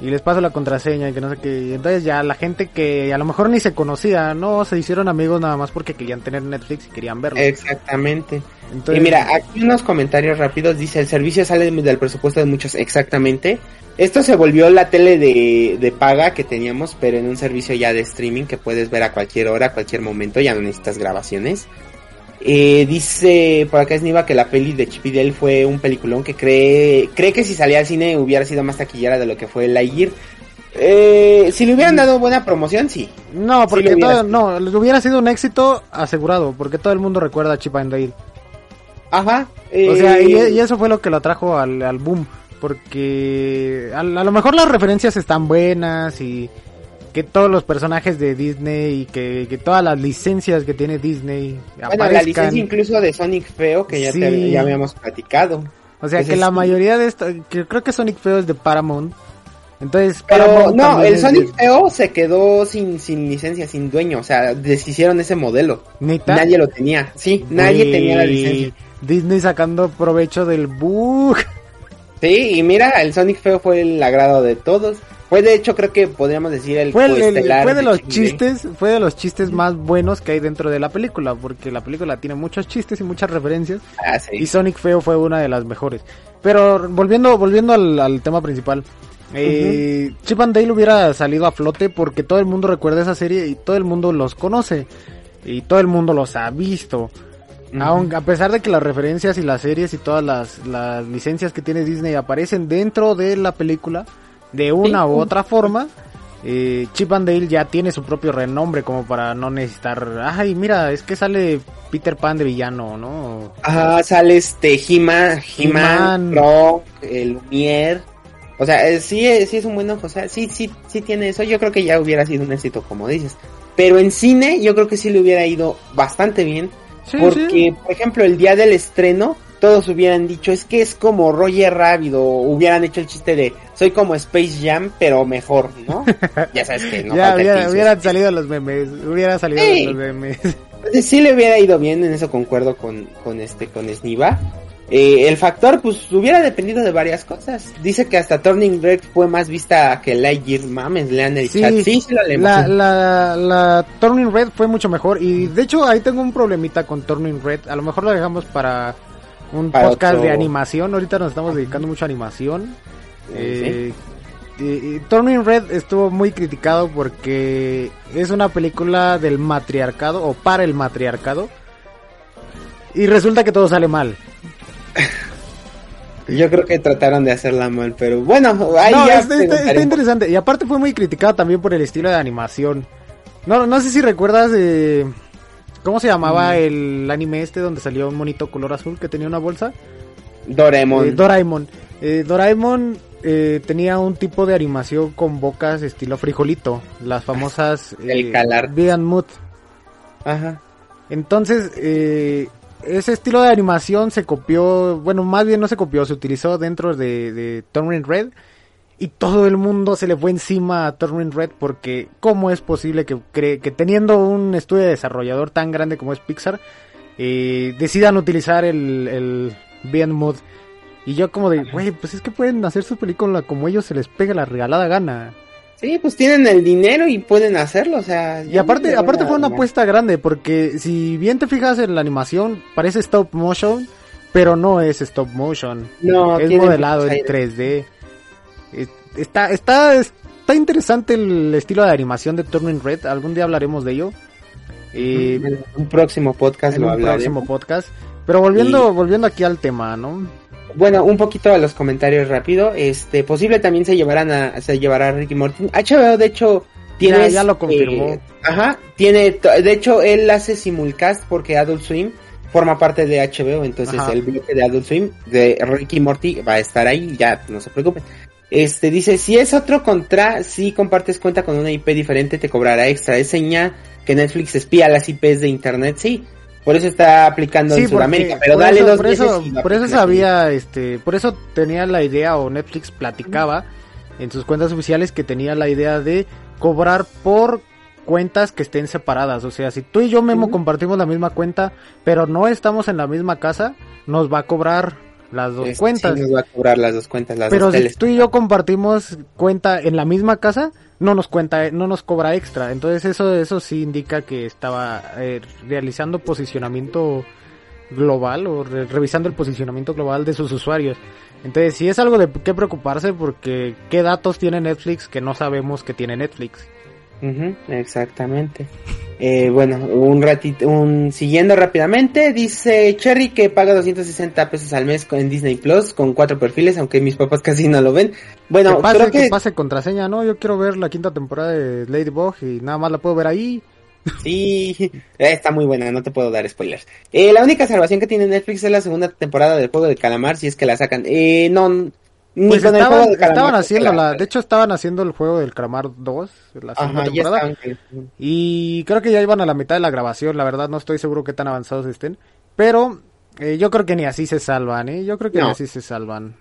y les paso la contraseña y que no sé qué. Y entonces ya la gente que a lo mejor ni se conocía, no, se hicieron amigos nada más porque querían tener Netflix y querían verlo. exactamente Entonces, y mira, aquí unos comentarios rápidos. Dice, el servicio sale del presupuesto de muchos. Exactamente. Esto se volvió la tele de, de paga que teníamos, pero en un servicio ya de streaming que puedes ver a cualquier hora, a cualquier momento. Ya no necesitas grabaciones. Eh, dice por acá Sniva que la peli de Chip y Dale fue un peliculón que cree, cree que si salía al cine hubiera sido más taquillera de lo que fue Lightyear. Eh, si le hubieran dado buena promoción, sí. No, porque Sí, todo, no, le hubiera sido un éxito asegurado, porque todo el mundo recuerda a Chip and Dale. Ajá. O sea, eh, y, y eso fue lo que lo atrajo al, al boom, porque a, a lo mejor las referencias están buenas y que todos los personajes de Disney y que, que todas las licencias que tiene Disney Bueno, la licencia incluso de Sonic Feo, que ya, te- ya habíamos platicado. O sea, que la mayoría de esto, que creo que Sonic Feo es de Paramount. Entonces, Pero Paramount no, el Sonic de- Feo se quedó sin, sin licencia, sin dueño. O sea, deshicieron ese modelo. ¿Neta? Nadie lo tenía. Sí, nadie tenía la licencia. Disney sacando provecho del bug. Sí, y mira, el Sonic Feo fue el agrado de todos. Fue de hecho, creo que podríamos decir el Fue, el- el- coestelar fue de los chistes, fue de los chistes más buenos que hay dentro de la película, porque la película tiene muchos chistes y muchas referencias. Ah, sí. Y Sonic Feo fue una de las mejores. Pero volviendo, volviendo al, al tema principal. Eh, Chip and Dale hubiera salido a flote porque todo el mundo recuerda esa serie y todo el mundo los conoce. Y todo el mundo los ha visto. Aunque a pesar de que las referencias y las series y todas las, las licencias que tiene Disney aparecen dentro de la película de una Sí. u otra forma, eh, Chip and Dale ya tiene su propio renombre como para no necesitar, ay mira, es que sale Peter Pan de villano, ¿no? Ajá, sale este He-Man. He-Man, Frog, el Lumière. O sea, eh, sí, eh, sí es un buen ojo. O sea, sí, sí, sí tiene eso. Yo creo que ya hubiera sido un éxito, como dices. Pero en cine, yo creo que sí le hubiera ido bastante bien. Sí, porque, sí. por ejemplo, el día del estreno, todos hubieran dicho, es que es como Roger Rabbit, o hubieran hecho el chiste de, soy como Space Jam, pero mejor, ¿no? ya sabes que no ya hubiera- hubieran salido los memes, hubiera salido Sí. los memes. Entonces, sí le hubiera ido bien, en eso concuerdo con, con este, con Sniva. Eh, el factor, pues, hubiera dependido de varias cosas. Dice que hasta Turning Red fue más vista que Lightyear, mames, lean el Sí, chat. Sí, sí lo leemos. La, la, la Turning Red fue mucho mejor y de hecho ahí tengo un problemita con Turning Red. A lo mejor lo dejamos para un Para podcast otro- de animación. Ahorita nos estamos dedicando mucho a animación. Eh, Turning Red estuvo muy criticado porque es una película del matriarcado o para el matriarcado. Y resulta que todo sale mal. Yo creo que trataron de hacerla mal, pero bueno, ahí no, ya está, está- interesante. Y aparte fue muy criticado también por el estilo de animación. No, no sé si recuerdas eh, cómo se llamaba Mm. el anime este donde salió un monito color azul que tenía una bolsa. Doraemon. Eh, Doraemon. Eh, Doraemon eh, tenía un tipo de animación con bocas estilo frijolito. Las famosas... El calar. Big and Mood. Ajá. Entonces, eh, ese estilo de animación se copió, bueno, más bien no se copió, se utilizó dentro de, de Turning Red y todo el mundo se le fue encima a Turning Red porque ¿cómo es posible que, cree, que teniendo un estudio de desarrollador tan grande como es Pixar, eh, decidan utilizar el, el Mood? Y yo como de, güey, pues es que pueden hacer su película como ellos se les pega la regalada gana. Sí, pues tienen el dinero y pueden hacerlo, o sea. Y aparte, aparte fue una apuesta grande, porque si bien te fijas en la animación, parece stop motion, pero no es stop motion. No, es modelado en muchos aires. 3D. Es- Está, está, está interesante el estilo de animación de Turning Red. Algún día hablaremos de ello. Eh, En un próximo podcast en lo un hablaremos. próximo podcast. Pero volviendo, volviendo aquí al tema, ¿no? Bueno, un poquito a los comentarios rápido. Este, posible también se llevarán a, se llevará a Ricky Morty. HBO, de hecho, tiene. Ya- ya lo confirmó. ajá, tiene, de hecho, él hace simulcast porque Adult Swim forma parte de HBO, entonces Ajá. el bloque de Adult Swim de Ricky Morty va a estar ahí, ya, no se preocupen. Este, dice, si es otro contra, si compartes cuenta con una IP diferente, te cobrará extra. Es señal que Netflix espía las IPs de internet, sí. Por eso está aplicando en Sudamérica, pero dale eso- dos por eso, por eso sabía, este, por eso tenía la idea o Netflix platicaba en sus cuentas oficiales que tenía la idea de cobrar por cuentas que estén separadas, o sea, si tú y yo Memo Ujú. compartimos la misma cuenta, pero no estamos en la misma casa, nos va a cobrar las dos Este, cuentas. sí nos va a cobrar las dos cuentas, las Pero dos si teles. tú y yo compartimos cuenta en la misma casa, no nos cuenta, no nos cobra extra. Entonces eso, eso sí indica que estaba eh, realizando posicionamiento global o re- revisando el posicionamiento global de sus usuarios. Entonces sí es algo de qué preocuparse porque qué datos tiene Netflix que no sabemos que tiene Netflix. Ujú, exactamente. Eh, bueno, un ratito, un, siguiendo rápidamente, dice Cherry que paga 260 pesos al mes en Disney Plus con cuatro perfiles, aunque mis papás casi no lo ven. Bueno, que pase, creo que, que pase contraseña, ¿no? Yo quiero ver la quinta temporada de Ladybug y nada más la puedo ver ahí. sí, está muy buena, no te puedo dar spoilers. Eh, la única salvación que tiene Netflix es la segunda temporada del juego de calamar, si es que la sacan. Eh, no, ni Pues con el estaban, juego de estaban haciendo la, de hecho estaban haciendo el juego del Calamar 2, la segunda Ajá, temporada. Y creo que ya iban a la mitad de la grabación, la verdad no estoy seguro qué tan avanzados estén. Pero eh, yo creo que ni así se salvan, ¿eh? Yo creo que No. ni así se salvan.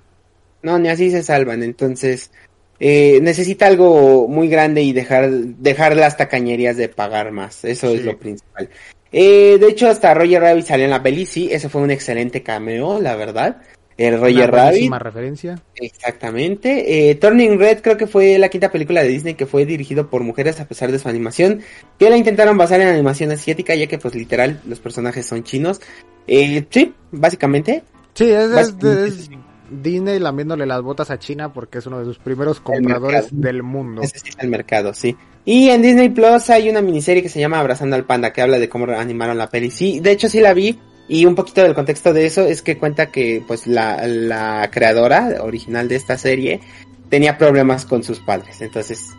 No, ni así se salvan. Entonces, eh, necesita algo muy grande y dejar, dejar las tacañerías de pagar más. Eso es lo principal. Eh, de hecho, hasta Roger Rabbit salió en la peli. Sí, ese fue un excelente cameo, la verdad. El Roger Una Rabbit. referencia. Exactamente. Eh, Turning Red creo que fue la quinta película de Disney que fue dirigido por mujeres a pesar de su animación. Que la intentaron basar en animación asiática ya que pues literal los personajes son chinos. Eh, sí, básicamente. Sí, es, Básicamente. Disney lambiéndole las botas a China porque es uno de sus primeros compradores del mundo. Necesita el mercado, sí. Y en Disney Plus hay una miniserie que se llama Abrazando al Panda, que habla de cómo animaron la peli. Sí, de hecho sí la vi. Y un poquito del contexto de eso es que cuenta que pues la, la creadora original de esta serie tenía problemas con sus padres. Entonces,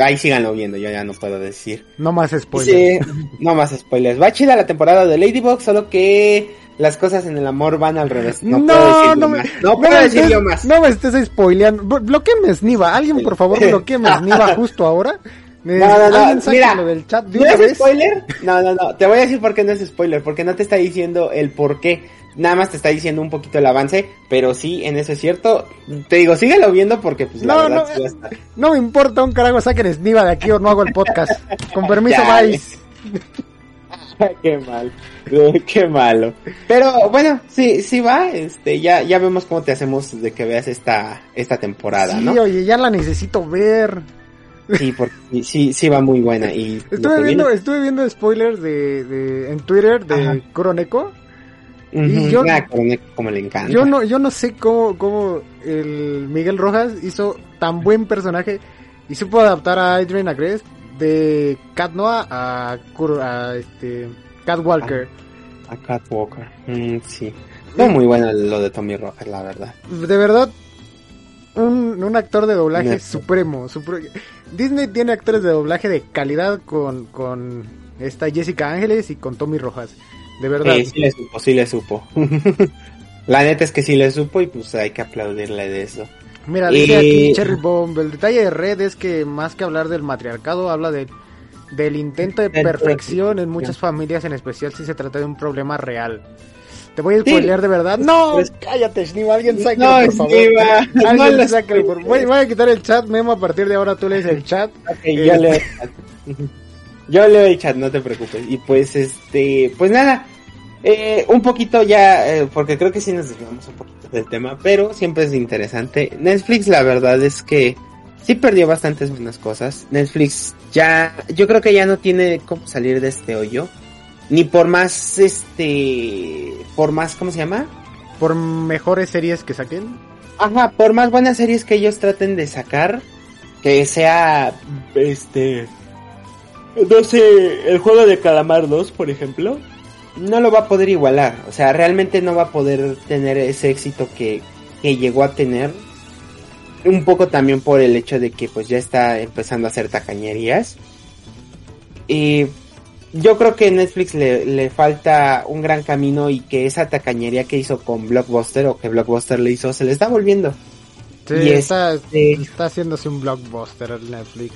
ahí síganlo viendo, yo ya no puedo decir. No más spoilers. Sí, no más spoilers. Va chida la temporada de Ladybug, solo que las cosas en el amor van al revés. No, puedo decir no me, más. No puedo me decir estés- más. No me estés spoileando. Blo- Bloquéame Sniva. Alguien, por favor, bloquéame Sniva justo ahora. No, no, no, mira, del chat de ¿No una es vez. spoiler? No, no, no. Te voy a decir por qué no es spoiler. Porque no te está diciendo el por qué. Nada más te está diciendo un poquito el avance. Pero sí, en eso es cierto. Te digo, síguelo viendo porque pues la No, verdad no, sí va a estar. No me importa un carajo, saquen Sniva de aquí o no hago el podcast. Con permiso, Vice. qué mal. qué malo. Pero bueno, sí, sí va. Este, ya, ya vemos cómo te hacemos de que veas esta, esta temporada, Sí, ¿no? oye, ya la necesito ver. Sí, porque sí, sí, va muy buena. Y Estuve viendo, viene- estuve viendo spoilers de, de en Twitter de Ajá. Kuroneko. Y yo- ah, como, le encanta. Yo no, yo no sé cómo, cómo el Miguel Rojas hizo tan buen personaje y supo adaptar a Adrian Agrest de Cat Noah a, a este Cat Walker. A Catwalker. Mm, sí. Fue muy bueno lo de Tommy Rojas, la verdad. De verdad, un, un actor de doblaje supremo. supre- Disney tiene actores de doblaje de calidad con, con esta Jessica Ángeles y con Tommy Rojas. De verdad. Eh, sí le supo, sí le supo. la neta es que sí le supo y pues hay que aplaudirle de eso. Mira, dice Eh, aquí Cherry Bomb, el detalle de Red es que más que hablar del matriarcado, habla de, del intento de perfección en muchas familias, en especial si se trata de un problema real. Te voy a Sí. spoilear de verdad. No, Pues- cállate, Shniva, alguien sáquelo, No, por favor. Shniva, no Alguien lo sáquelo, por- spoilees. voy, voy a quitar el chat, Memo, a partir de ahora tú lees el chat. Ok, Eh, yo leo el chat. Yo leo el chat, no te preocupes. Y pues este, pues nada, eh, un poquito ya, eh, porque creo que sí nos desviamos un poquito del tema, pero siempre es interesante. Netflix la verdad es que sí perdió bastantes buenas cosas. Netflix ya, yo creo que ya no tiene cómo salir de este hoyo. Ni por más, este, por más, ¿cómo se llama? Por mejores series que saquen. Ajá, por más buenas series que ellos traten de sacar, que sea, este, no sé, el juego de Calamar 2, por ejemplo, no lo va a poder igualar. O sea, realmente no va a poder tener ese éxito que, que llegó a tener. Un poco también por el hecho de que pues ya está empezando a hacer tacañerías. Y yo creo que Netflix le, le falta un gran camino y que esa tacañería que hizo con Blockbuster o que Blockbuster le hizo se le está volviendo. Sí, Y está, este- está haciéndose un blockbuster el Netflix.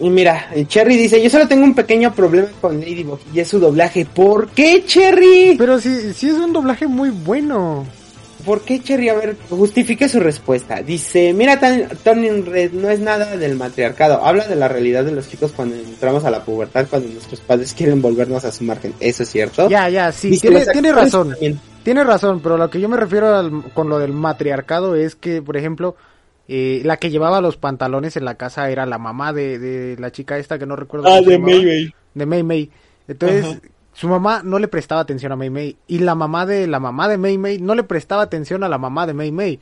Y mira, Cherry dice, yo solo tengo un pequeño problema con Ladybug y es su doblaje. ¿Por qué, Cherry? Pero sí, sí es un doblaje muy bueno. ¿Por qué, Cherry? A ver, justifique su respuesta. Dice, mira, Tan- Turning Red no es nada del matriarcado. Habla de la realidad de los chicos cuando entramos a la pubertad, cuando nuestros padres quieren volvernos a su margen. ¿Eso es cierto? Ya, ya, sí, Dice, tiene, tiene razón. también- Tiene razón, pero lo que yo me refiero al- con lo del matriarcado es que, por ejemplo, eh, la que llevaba los pantalones en la casa era la mamá de, de la chica esta que no recuerdo. Ah, de. May May. De May May. Entonces, Ajá. Su mamá no le prestaba atención a May May. Y la mamá de la mamá de May May no le prestaba atención a la mamá de May May.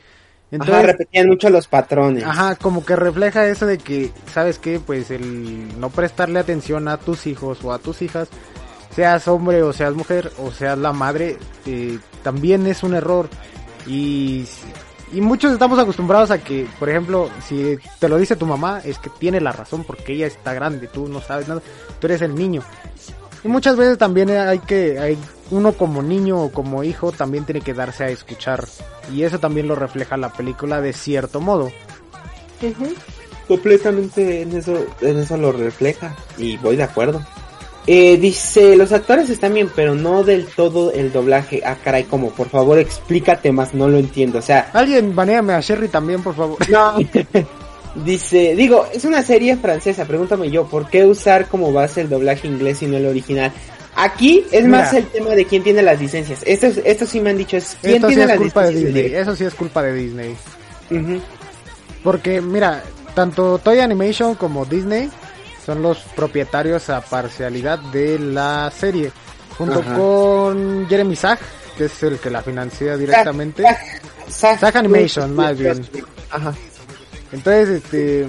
Entonces, ajá, repetían mucho los patrones. Ajá, como que refleja eso de que, ¿sabes qué? Pues el no prestarle atención a tus hijos o a tus hijas, seas hombre o seas mujer o seas la madre, eh, también es un error. Y, y muchos estamos acostumbrados a que, por ejemplo, si te lo dice tu mamá, es que tiene la razón porque ella está grande, tú no sabes nada, tú eres el niño. Y muchas veces también hay que, hay, uno como niño o como hijo también tiene que darse a escuchar. Y eso también lo refleja la película de cierto modo. Completamente en eso, en eso lo refleja. Y voy de acuerdo. Eh, dice, los actores están bien, pero no del todo el doblaje. Ah, caray, como, por favor, explícate más, no lo entiendo. O sea... Alguien baneame a Sherry también, por favor. No. Dice, digo, es una serie francesa, pregúntame yo, ¿por qué usar como base el doblaje inglés y no el original? Aquí es más el tema de quién tiene las licencias. Esto, esto sí me han dicho, es quién tiene las culpa De Disney. Eso sí es culpa de Disney. Porque, mira, tanto Toy Animation como Disney son los propietarios a parcialidad de la serie. Junto con Jeremy Zag, que es el que la financia directamente. Zag Animation, más bien. Ajá. Entonces, este,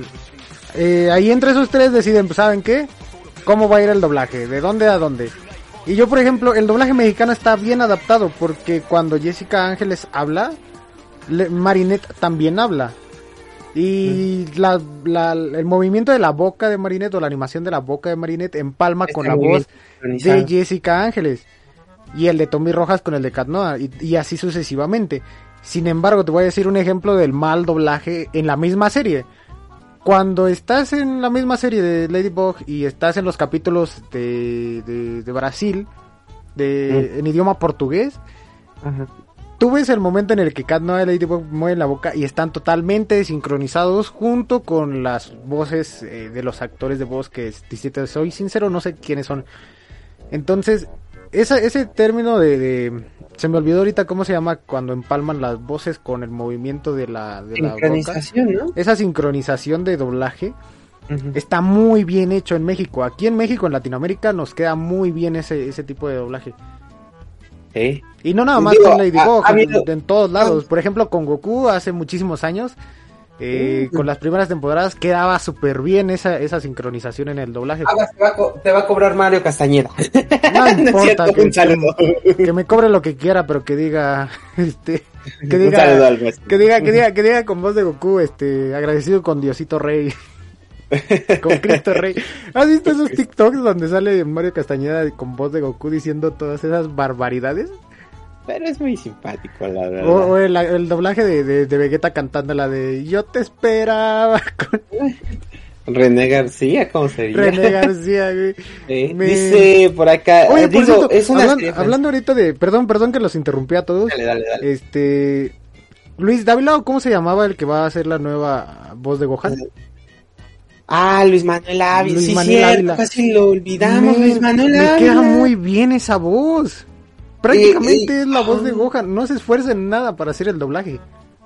eh, ahí entre esos tres deciden, pues, ¿saben qué? ¿Cómo va a ir el doblaje? ¿De dónde a dónde? Y yo, por ejemplo, el doblaje mexicano está bien adaptado porque cuando Jessica Ángeles habla, Marinette también habla. Y la, el movimiento de la boca de Marinette o la animación de la boca de Marinette empalma con la voz de Jessica Ángeles. Y el de Tommy Rojas con el de Cat y, y así sucesivamente. Sin embargo, te voy a decir un ejemplo del mal doblaje en la misma serie. Cuando estás en la misma serie de Ladybug y estás en los capítulos de, de, Brasil, de, en idioma portugués, tú ves el momento en el que Cat Noir y Ladybug mueven la boca y están totalmente sincronizados junto con las voces eh, de los actores de voz que, si soy sincero, no sé quiénes son. Entonces, ese término de, Se me olvidó ahorita cómo se llama cuando empalman las voces con el movimiento de la, de sincronización, ¿no? Esa sincronización de doblaje está muy bien hecho en México. Aquí en México, en Latinoamérica, nos queda muy bien ese, ese tipo de doblaje. ¿Eh? Y no nada más con Ladybug, en todos lados. Por ejemplo, con Goku hace muchísimos años eh, con las primeras temporadas quedaba súper bien esa, esa sincronización en el doblaje. te, va a cobrar Mario Castañeda. No importa, que, me cobre lo que quiera, pero que diga, este, que diga, que diga, que diga, que diga con voz de Goku, este, agradecido con Diosito Rey. con Cristo Rey. ¿Has visto esos TikToks donde sale Mario Castañeda con voz de Goku diciendo todas esas barbaridades? Pero es muy simpático, la verdad. O, el, doblaje de, de, Vegeta cantando la de Yo te esperaba. René García, ¿cómo sería? René García, güey. Dice por acá. Oye, digo, es una hablando, ahorita de. Perdón, perdón que los interrumpí a todos. Dale, dale, dale. Este. Luis Dávila, ¿o cómo se llamaba el que va a hacer la nueva voz de Gohan? Ah, Luis Manuel Ávila. Luis sí, Manuel Ávila. casi lo olvidamos, Luis Manuel Ávila. Me queda muy bien esa voz. Prácticamente eh, es la voz de Gohan, no se esfuerza en nada para hacer el doblaje.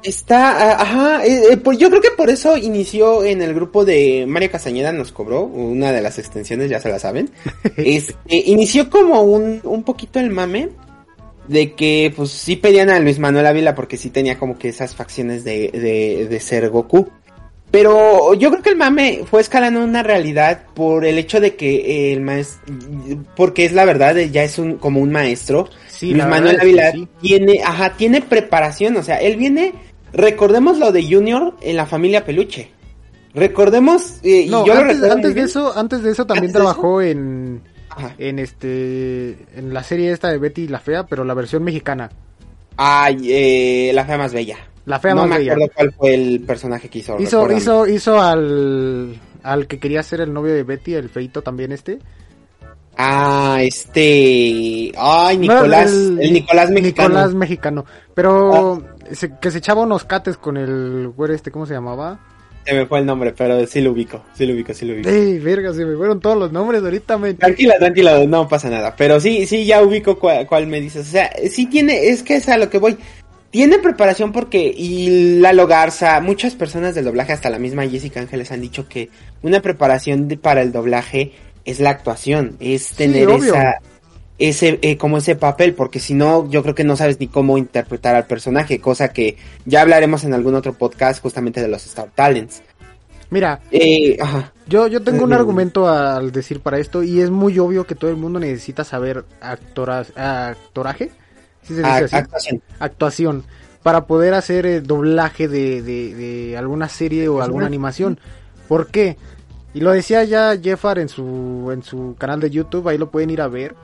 Está, ah, ajá, eh, eh, pues yo creo que por eso inició en el grupo de Mario Castañeda nos cobró una de las extensiones, ya se la saben. este, inició como un, un poquito el mame de que pues sí pedían a Luis Manuel Ávila porque sí tenía como que esas facciones de, de, de ser Goku. Pero yo creo que el mame fue escalando una realidad por el hecho de que el maestro, porque es la verdad, ya es un como un maestro. Sí, Luis Manuel Ávila tiene, ajá, tiene preparación, o sea, él viene, recordemos lo de Junior en la familia Peluche. Recordemos, eh, yo antes, antes de eso, antes de eso también trabajó en, en este, en la serie esta de Betty la Fea, pero la versión mexicana. Ay, eh, la fea más bella. La fea no me acuerdo cuál fue el personaje que hizo. Hizo, hizo, hizo al, al que quería ser el novio de Betty, el feito también este. Ah, este. Ay, Nicolás. el, Nicolás mexicano. Nicolás mexicano. Pero ah. que se echaba unos cates con el güero este, ¿cómo se llamaba? Se me fue el nombre, pero sí lo ubico, sí lo ubico, sí lo ubico. Ey, verga, se me fueron todos los nombres ahorita. Me... Tranquila, tranquila, no pasa nada. Pero sí, sí, ya ubico cuál, cuál me dices. O sea, sí tiene, es que es a lo que voy tiene preparación porque y Lalo Garza, muchas personas del doblaje, hasta la misma Jessica Ángeles han dicho que una preparación para el doblaje es la actuación, es tener esa ese eh, como ese papel porque si no yo creo que no sabes ni cómo interpretar al personaje cosa que ya hablaremos en algún otro podcast justamente de los Star Talents Mira, eh, yo, yo tengo un Eh, argumento al decir para esto y es muy obvio que todo el mundo necesita saber actoras, actoraje, ¿Sí se dice Ac- así? actuación actuación para poder hacer el doblaje de, de, de alguna serie o alguna animación. ¿Por qué? Y lo decía ya Jeffar en su, en su canal de YouTube, ahí lo pueden ir a ver.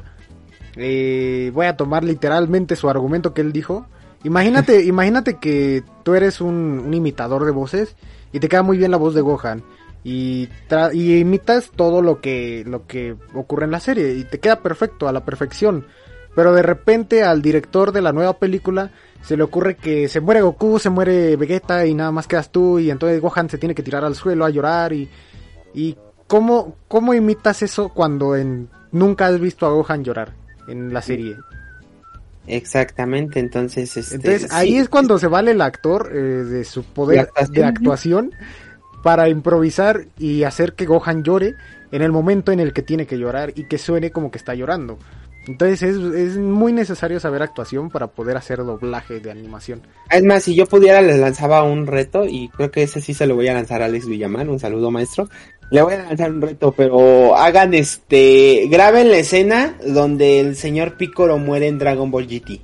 Eh, voy a tomar literalmente su argumento que él dijo. Imagínate, imagínate que tú eres un, un imitador de voces y te queda muy bien la voz de Gohan y, tra- y imitas todo lo que, lo que ocurre en la serie y te queda perfecto, a la perfección. Pero de repente al director de la nueva película se le ocurre que se muere Goku, se muere Vegeta y nada más quedas tú y entonces Gohan se tiene que tirar al suelo a llorar y, y ¿cómo, cómo imitas eso cuando en, nunca has visto a Gohan llorar en la serie? exactamente entonces este, Entonces sí. ahí es cuando se vale el actor eh, de su poder De actuación. de actuación para improvisar y hacer que Gohan llore en el momento en el que tiene que llorar y que suene como que está llorando. Entonces es, es muy necesario saber actuación para poder hacer doblaje de animación. Es más, si yo pudiera les lanzaba un reto y creo que ese sí se lo voy a lanzar a Alex Villamar, un saludo maestro. Le voy a lanzar un reto, pero hagan este, graben la escena donde el señor Piccolo muere en Dragon Ball GT.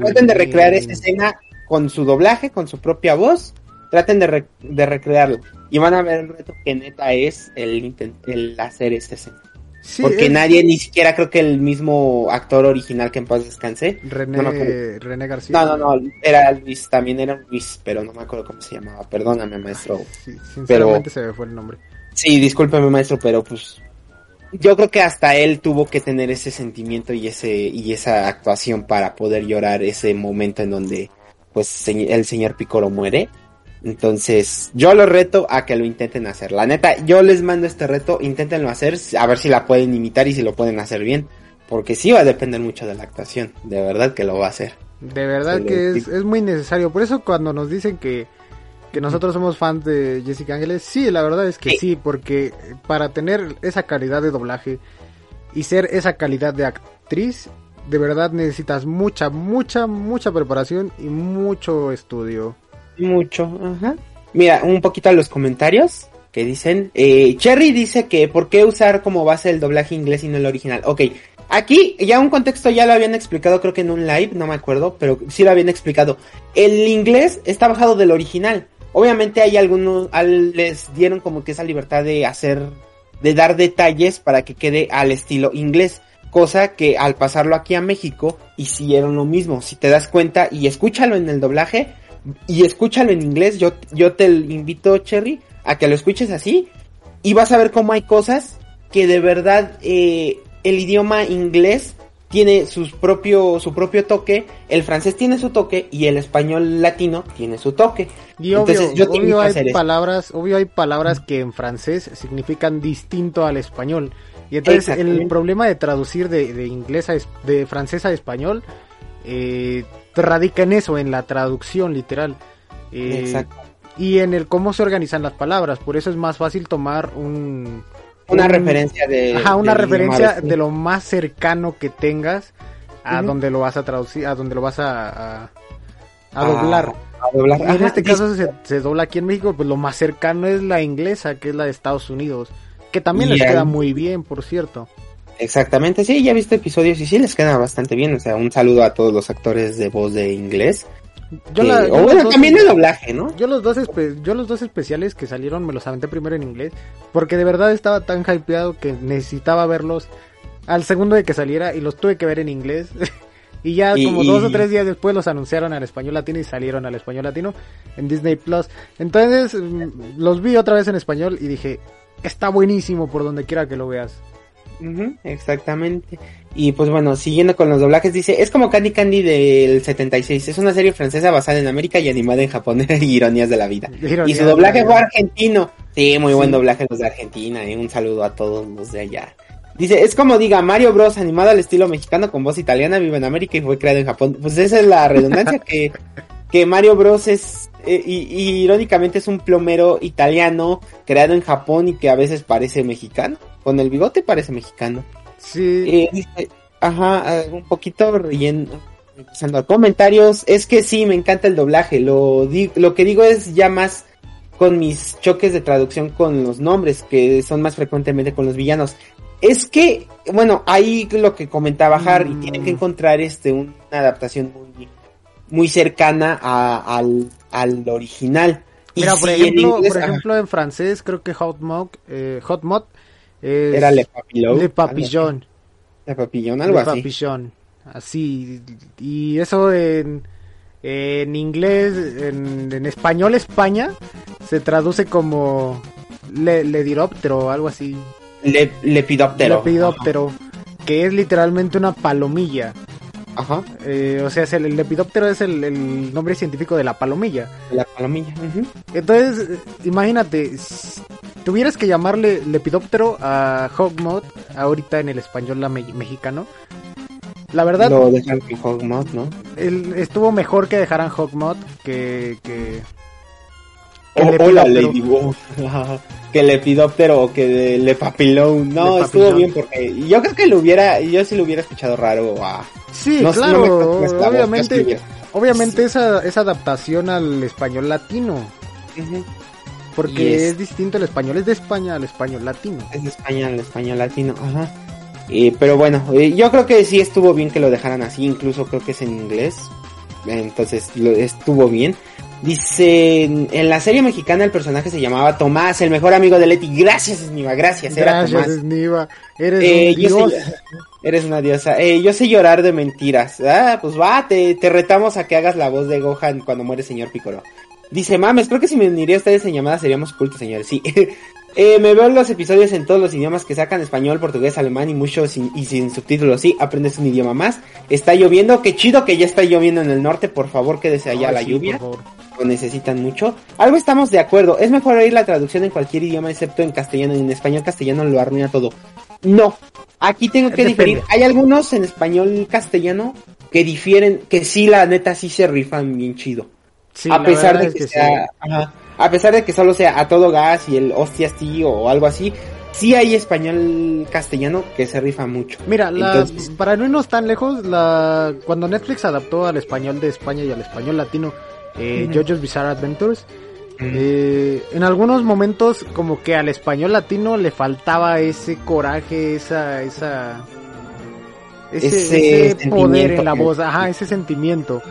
Traten de recrear esa escena con su doblaje, con su propia voz. Traten de, re- de recrearlo. Y van a ver el reto que neta es el, el hacer esa escena. Sí, Porque es nadie, ni siquiera creo que el mismo actor original que en paz descanse. René, no. René García. No, no, no, era Luis, también era Luis, pero no me acuerdo cómo se llamaba. Perdóname, maestro. Sí, sinceramente Pero- se me fue el nombre. Sí, discúlpeme, maestro, pero pues yo creo que hasta él tuvo que tener ese sentimiento y ese y esa actuación para poder llorar ese momento en donde pues el señor Piccolo muere. Entonces, yo los reto a que lo intenten hacer. La neta, yo les mando este reto, inténtenlo hacer, a ver si la pueden imitar y si lo pueden hacer bien. Porque sí va a depender mucho de la actuación, de verdad que lo va a hacer. De verdad Se que es, es muy necesario. Por eso cuando nos dicen que, que nosotros somos fans de Jessica Ángeles, sí, la verdad es que Sí. sí, porque para tener esa calidad de doblaje y ser esa calidad de actriz, de verdad necesitas mucha, mucha, mucha preparación y mucho estudio. Mucho, ajá. Mira, un poquito a los comentarios que dicen. Eh, Cherry dice que por qué usar como base el doblaje inglés y no el original. Ok, aquí ya un contexto ya lo habían explicado, creo que en un live, no me acuerdo, pero sí lo habían explicado. El inglés está bajado del original. Obviamente hay algunos, al- les dieron como que esa libertad de hacer, de dar detalles para que quede al estilo inglés. Cosa que al pasarlo aquí a México hicieron lo mismo. Si te das cuenta y escúchalo en el doblaje, y escúchalo en inglés. Yo, yo te invito, Cherry, a que lo escuches así. Y vas a ver cómo hay cosas que de verdad eh, el idioma inglés tiene sus propio, su propio toque, el francés tiene su toque y el español latino tiene su toque. Y obvio, Entonces, yo obvio hay hacer palabras, obvio hay palabras que en francés significan distinto al español. Y entonces el problema de traducir de, de inglés a de francés a español eh, radica en eso, en la traducción literal. Eh, Exacto. y en el cómo se organizan las palabras. Por eso es más fácil tomar un Una un- referencia de. Ajá, una referencia de lo más cercano que tengas a donde lo vas a traducir, a donde lo vas a, a, a Ah, doblar. a doblar. Y en este caso se, se dobla aquí en México, pues lo más cercano es la inglesa, que es la de Estados Unidos. Que también les queda muy bien, por cierto. Exactamente, sí, ya he visto episodios y sí les queda bastante bien. O sea, un saludo a todos los actores de voz de inglés. Yo, que- la- yo o bueno, dos- también de doblaje, ¿no? yo los dos yo los dos especiales que salieron me los aventé primero en inglés, porque de verdad estaba tan hypeado que necesitaba verlos al segundo de que saliera y los tuve que ver en inglés. y ya Y- como dos o tres días después los anunciaron al español latino y salieron al español latino en Disney Plus. Entonces mm, los vi otra vez en español y dije, está buenísimo por donde quiera que lo veas. Exactamente. Y pues bueno, siguiendo con los doblajes, dice, es como Candy Candy del 76, es una serie francesa basada en América y animada en Japón, ironías de la vida. Y su doblaje fue argentino. Sí, muy buen doblaje los de Argentina, eh, un saludo a todos los de allá. Dice, es como diga Mario Bros animado al estilo mexicano con voz italiana, vive en América y fue creado en Japón. Pues esa es la redundancia que, que Mario Bros es, eh, y, y irónicamente es un plomero italiano creado en Japón y que a veces parece mexicano. Con el bigote parece mexicano. Sí. Eh, dice, ajá, un poquito relleno. Empezando a comentarios. Es que sí, me encanta el doblaje. Lo, di- lo que digo es ya más con mis choques de traducción con los nombres, que son más frecuentemente con los villanos. Es que, bueno, ahí lo que comentaba Harry, Mm. tienen que encontrar este una adaptación muy, muy cercana a- al, al original. Y Mira, por si en ejemplo, inglés, por ejemplo en francés creo que Hot Mod, eh, Hot Mod es era Le Papillon. Le Papillon. Le Papillon, algo Le así. Papillon. Así. Y eso en, en inglés, en, en español España, se traduce como le, Lediróptero o algo así. Le, Lepidóptero. Lepidóptero. Que es literalmente una palomilla. Ajá, Eh, o sea, el, el lepidóptero es el, el nombre científico de la palomilla. la palomilla. ujú. Entonces, eh, imagínate, tuvieras que llamarle lepidóptero a Hogmod ahorita en el español la me- mexicano. La verdad, Lo dejan Hogmod, ¿no? el- estuvo mejor que dejaran Hogmod que, que, que O, o lepidóptero. la Ladybug. que Lepidóptero o que Le Papillon. No, Le estuvo bien porque yo creo que lo hubiera, yo sí lo hubiera escuchado raro. ah. Sí, No claro, me sí obviamente, obviamente esa, esa adaptación al español latino, Ujú. Porque es- es distinto el español es de España al español latino. Es de España, el español latino, ajá. Eh, pero bueno, eh, yo creo que sí estuvo bien que lo dejaran así, incluso creo que es en inglés. Entonces lo, estuvo bien. Dice, en la serie mexicana el personaje se llamaba Tomás, el mejor amigo de Leti. Gracias, Esniva, gracias, era Gracias, Tomás. Sniva, eres Eh, un yo dios. sé- eres una diosa. Eh, yo sé llorar de mentiras. Ah, pues va, te, te retamos a que hagas la voz de Gohan cuando muere señor Piccolo. Dice, mames, creo que si me uniría a ustedes en llamada seríamos cultos, señores. Sí. Eh, me veo los episodios en todos los idiomas que sacan, español, portugués, alemán y mucho sin, y sin subtítulos. Sí, aprendes un idioma más. Está lloviendo, qué chido que ya está lloviendo en el norte. Por favor, quédese allá Ay, la sí, lluvia lo necesitan mucho. Algo estamos de acuerdo. Es mejor oír la traducción en cualquier idioma excepto en castellano. En español castellano lo arruina todo. No. Aquí tengo que Depende. diferir. Hay algunos en español castellano que difieren, que sí, la neta, sí se rifan bien chido. Sí, a pesar de que, sí. sea, ajá. a pesar de que solo sea a todo gas y el hostias tío o algo así, sí hay español castellano que se rifa mucho. Mira, la- para no irnos tan lejos, la, cuando Netflix adaptó al español de España y al español latino eh. JoJo's Bizarre Adventures, eh, en algunos momentos como que al español latino le faltaba ese coraje, esa, esa, ese, Ese ese poder en la voz, ajá, ese sentimiento.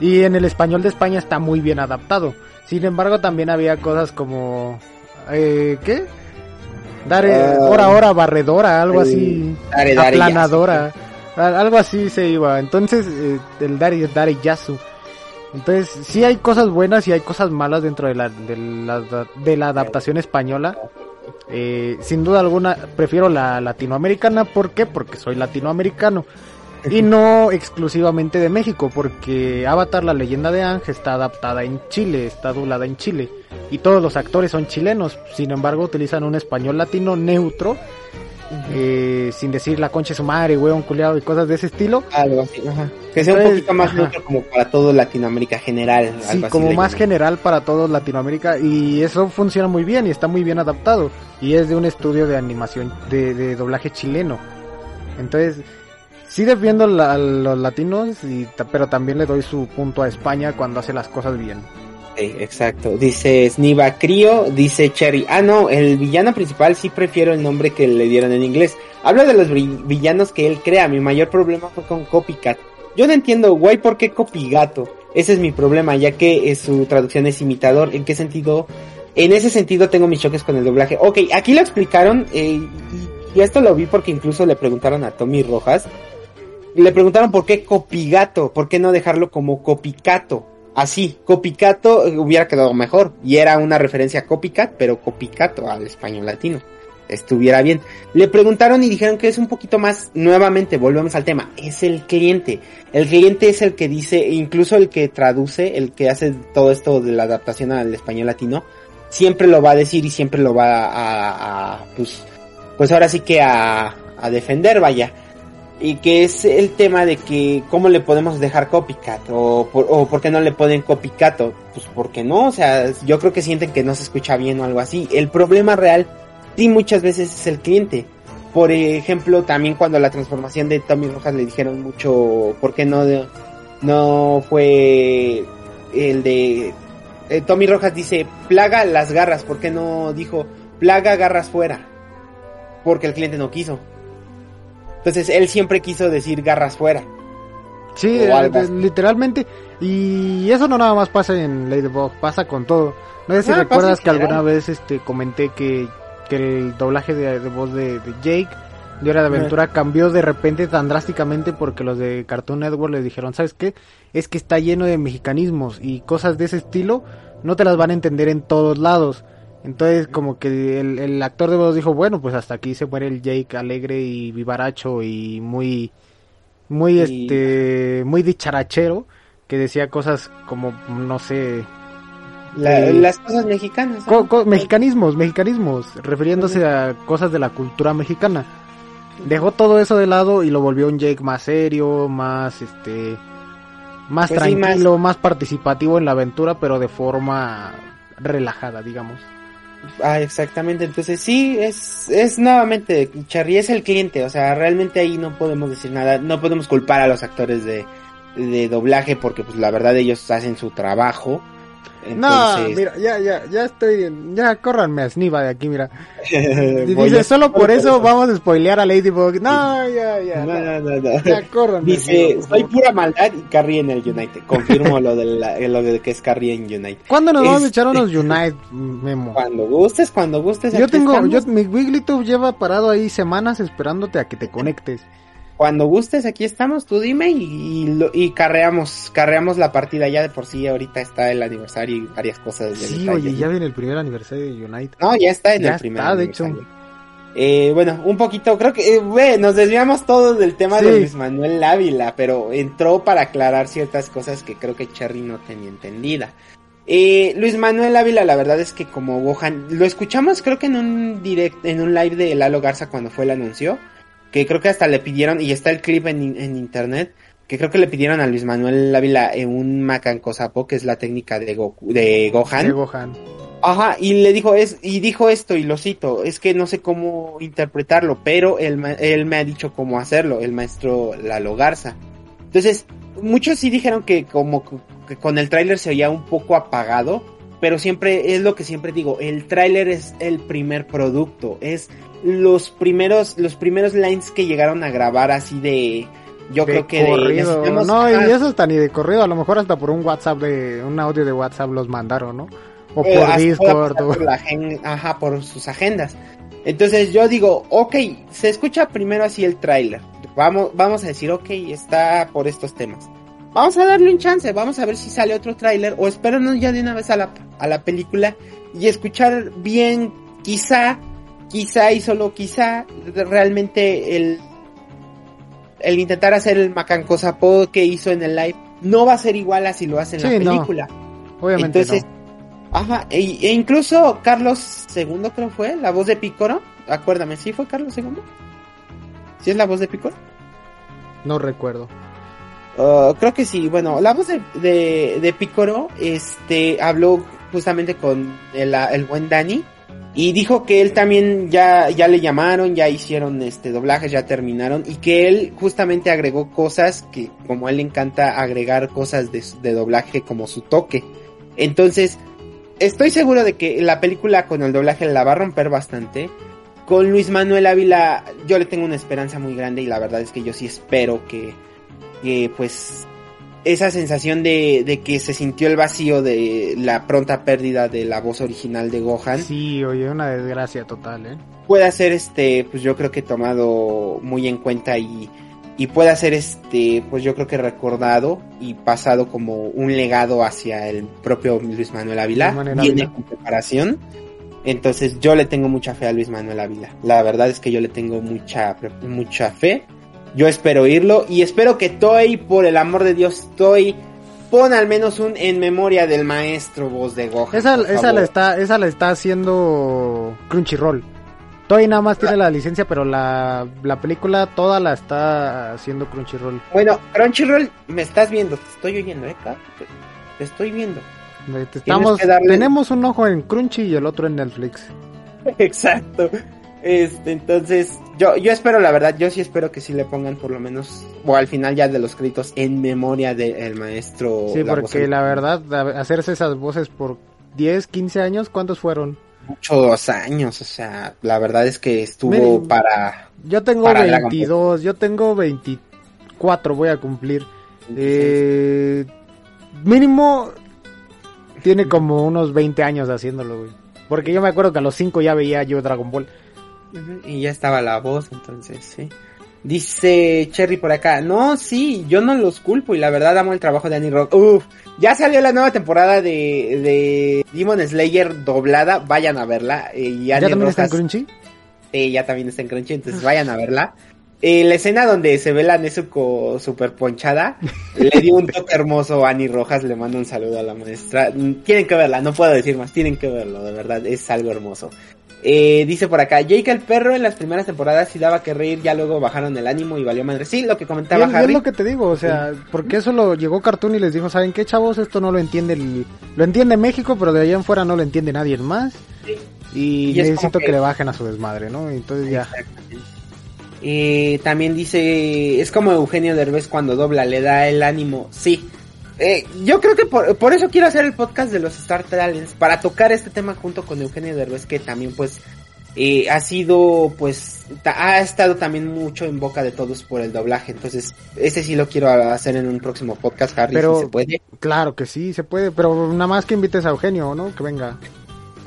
Y en el español de España está muy bien adaptado. Sin embargo, también había cosas como, eh, ¿qué? Dar, Ah, hora, hora, barredora, algo así Dare, dare, aplanadora. Al- Algo así se iba. Entonces, eh, el Dari Dari Yasu. Entonces, sí hay cosas buenas y hay cosas malas dentro de la, de la, de la adaptación española. Eh, sin duda alguna, prefiero la latinoamericana. ¿Por qué? Porque soy latinoamericano. Y no exclusivamente de México, porque Avatar, la leyenda de Ángel, está adaptada en Chile, está doblada en Chile. Y todos los actores son chilenos. Sin embargo, utilizan un español latino neutro eh, sin decir la concha de su madre, huevón culiado y cosas de ese estilo. Algo así, ajá. Que sea un poquito más neutro como para todo Latinoamérica general. Sí, como más llaman. general para todos Latinoamérica y eso funciona muy bien y está muy bien adaptado y es de un estudio de animación de, de doblaje chileno. Entonces, sí defiendo a los latinos, y, pero también le doy su punto a España cuando hace las cosas bien. Sí, exacto. Dice Sniva Crio, dice Cherry. Ah, no, el villano principal sí prefiero el nombre que le dieron en inglés. Hablo de los villanos que él crea. Mi mayor problema fue con Copycat. Yo no entiendo, guay, ¿por qué Copigato? Ese es mi problema, ya que eh, su traducción es imitador. ¿En qué sentido? En ese sentido tengo mis choques con el doblaje. Ok, aquí lo explicaron, eh, y esto lo vi porque incluso le preguntaron a Tommy Rojas. Le preguntaron por qué Copigato, por qué no dejarlo como Copicato. Así, Copicato hubiera quedado mejor. Y era una referencia a Copycat, pero Copicato al español latino. Estuviera bien. Le preguntaron y dijeron que es un poquito más, nuevamente, volvemos al tema, es el cliente. El cliente es el que dice, incluso el que traduce, el que hace todo esto de la adaptación al español latino, siempre lo va a decir y siempre lo va a, a pues, pues ahora sí que a, a defender, vaya y que es el tema de que cómo le podemos dejar copycat o por, o por qué no le ponen copycat o, pues porque no, o sea, yo creo que sienten que no se escucha bien o algo así. El problema real sí muchas veces es el cliente, Por ejemplo, también cuando la transformación de Tommy Rojas le dijeron mucho, ¿por qué no, no fue el de... Eh, Tommy Rojas dice, plaga las garras, ¿por qué no dijo, plaga garras fuera? Porque el cliente no quiso. Entonces él siempre quiso decir garras fuera. Sí, literalmente. Y eso no nada más pasa en Ladybug, pasa con todo. No sé si ah, recuerdas que alguna vez este comenté que, que el doblaje de, voz de, Jake de Hora de Aventura cambió de repente tan drásticamente porque los de Cartoon Network les dijeron, ¿sabes qué? Es que está lleno de mexicanismos y cosas de ese estilo no te las van a entender en todos lados. Entonces como que el, el actor de voz dijo, bueno, pues hasta aquí se muere el Jake alegre y vivaracho y muy muy este muy dicharachero que decía cosas como no sé las cosas mexicanas mexicanismos mexicanismos refiriéndose a cosas de la cultura mexicana. Dejó todo eso de lado y lo volvió un Jake más serio más este más pues tranquilo más participativo en la aventura pero de forma relajada digamos Ah, exactamente. Entonces sí, es, es nuevamente, Charlie es el cliente, o sea, realmente ahí no podemos decir nada, no podemos culpar a los actores de, de doblaje porque pues la verdad ellos hacen su trabajo no, mira, ya, ya, ya estoy, ya córranme a Sniva de aquí, mira. dice, solo por eso vamos a spoilear a Ladybug. No, ya, ya. No, no, no, no. Ya córranme. Dice, soy pura maldad y Carrie en el United. Confirmo lo, de la, lo de que es Carrie en United. ¿Cuándo nos vamos a echar unos este, United, Memo? Cuando gustes, cuando gustes. Yo tengo, yo, mi Wigglytuff lleva parado ahí semanas esperándote a que te conectes cuando gustes, aquí estamos, tú dime y, y, carreamos, carreamos la partida. Ya de por sí ahorita está el aniversario y varias cosas. Sí, oye, ya viene el primer aniversario de United. No, ya está en el primer está, de hecho. Eh, bueno, un poquito, creo que, eh, nos desviamos todos del tema de Luis Manuel Ávila, pero entró para aclarar ciertas cosas que creo que Cherry no tenía entendida. Eh, Luis Manuel Ávila, la verdad es que como Gohan, lo escuchamos creo que en un direct, en un live de Lalo Garza cuando fue el anuncio que creo que hasta le pidieron, y está el clip en, internet, que creo que le pidieron a Luis Manuel Ávila en un Macanco Sapo, que es la técnica de, de Gohan. De Gohan. Ajá, y le dijo, es, y dijo esto, y lo cito, es que no sé cómo interpretarlo, pero él, él me ha dicho cómo hacerlo, el maestro Lalo Garza. Entonces, muchos sí dijeron que como que con el tráiler se oía un poco apagado, pero siempre es lo que siempre digo, el tráiler es el primer producto, es los primeros los primeros lines que llegaron a grabar así de yo creo que corrido. no y eso está ni de corrido a lo mejor hasta por un WhatsApp de un audio de WhatsApp los mandaron no o eh, por Discord por, la ajá por sus agendas. Entonces yo digo ok se escucha primero así el tráiler. Vamos vamos a decir ok está por estos temas. Vamos a darle un chance vamos a ver si sale otro tráiler o espéranos ya de una vez a la a la película y escuchar bien quizá quizá y solo quizá realmente el el intentar hacer el macanco sapo que hizo en el live no va a ser igual a si lo hace en la película. Obviamente Entonces, ajá, e, e, incluso Carlos II creo fue, la voz de Picoro, acuérdame, ¿sí fue Carlos II? ¿Sí es la voz de Picoro? No recuerdo. Uh, creo que sí, bueno, la voz de, de, de Picoro, este, habló justamente con el, el buen Dani y dijo que él también ya, ya le llamaron, ya hicieron este doblajes, ya terminaron. Y que él justamente agregó cosas que, como a él le encanta agregar cosas de, de doblaje como su toque. Entonces, estoy seguro de que la película con el doblaje la va a romper bastante. Con Luis Manuel Ávila, yo le tengo una esperanza muy grande y la verdad es que yo sí espero que, que pues esa sensación de, de, que se sintió el vacío de la pronta pérdida de la voz original de Gohan. Sí, oye, una desgracia total, ¿eh? Puede ser, este, pues yo creo que tomado muy en cuenta y, y puede ser, este, pues yo creo que recordado y pasado como un legado hacia el propio Luis Manuel Ávila. Viene con preparación. Entonces yo le tengo mucha fe a Luis Manuel Ávila. La verdad es que yo le tengo mucha, mucha fe yo espero oírlo y espero que Toy, por el amor de Dios, Toy, pon al menos un en memoria del maestro voz de Gohan. Esa, esa la está, esa la está haciendo Crunchyroll. Toy nada más tiene la licencia, pero la, la película toda la está haciendo Crunchyroll. Bueno, Crunchyroll, me estás viendo, te estoy oyendo, ¿eh? Te estoy viendo. Estamos, Tenemos un ojo en Crunchy y el otro en Netflix. Exacto. Este, entonces, yo, yo espero, la verdad, yo sí espero que sí le pongan por lo menos, o al final ya de los créditos, en memoria del maestro. Sí, porque la verdad, hacerse esas voces por 10, 15 años, ¿cuántos fueron? Muchos años, o sea, la verdad es que estuvo para... Yo tengo 22, yo tengo 24, voy a cumplir. Eh, mínimo tiene como unos 20 años haciéndolo, güey. Porque yo me acuerdo que a los 5 ya veía yo Dragon Ball. Y ya estaba la voz, entonces, sí. Dice Cherry por acá, no, sí, yo no los culpo y la verdad amo el trabajo de Annie Rock. Uf, ya salió la nueva temporada de, de Demon Slayer doblada, vayan a verla. Eh, ¿Ya también está en Crunchy? Sí, ya también está en Crunchy, entonces vayan a verla. Eh, la escena donde se ve la Nezuko super ponchada, le dio un toque hermoso a Annie Rojas, le mando un saludo a la maestra. Tienen que verla, no puedo decir más, tienen que verlo, de verdad, es algo hermoso. Eh, dice por acá, Jake el perro en las primeras temporadas sí daba que reír, ya luego bajaron el ánimo y valió madre. Sí, lo que comentaba Harry. Es lo que te digo, o sea, porque eso lo llegó Cartoon y les dijo, ¿saben qué chavos? Esto no lo entiende lo entiende México, pero de allá en fuera no lo entiende nadie más. Y, necesito que... le bajen a su desmadre, ¿no? Entonces ya. Eh, también dice, es como Eugenio Derbez cuando dobla, le da el ánimo. Sí, eh, yo creo que por, eso quiero hacer el podcast de los Star Talents, para tocar este tema junto con Eugenio Derbez, que también pues eh, ha sido pues ha estado también mucho en boca de todos por el doblaje. Entonces ese sí lo quiero hacer en un próximo podcast Harry pero, si se puede. claro que sí se puede pero nada más que invites a Eugenio no que venga.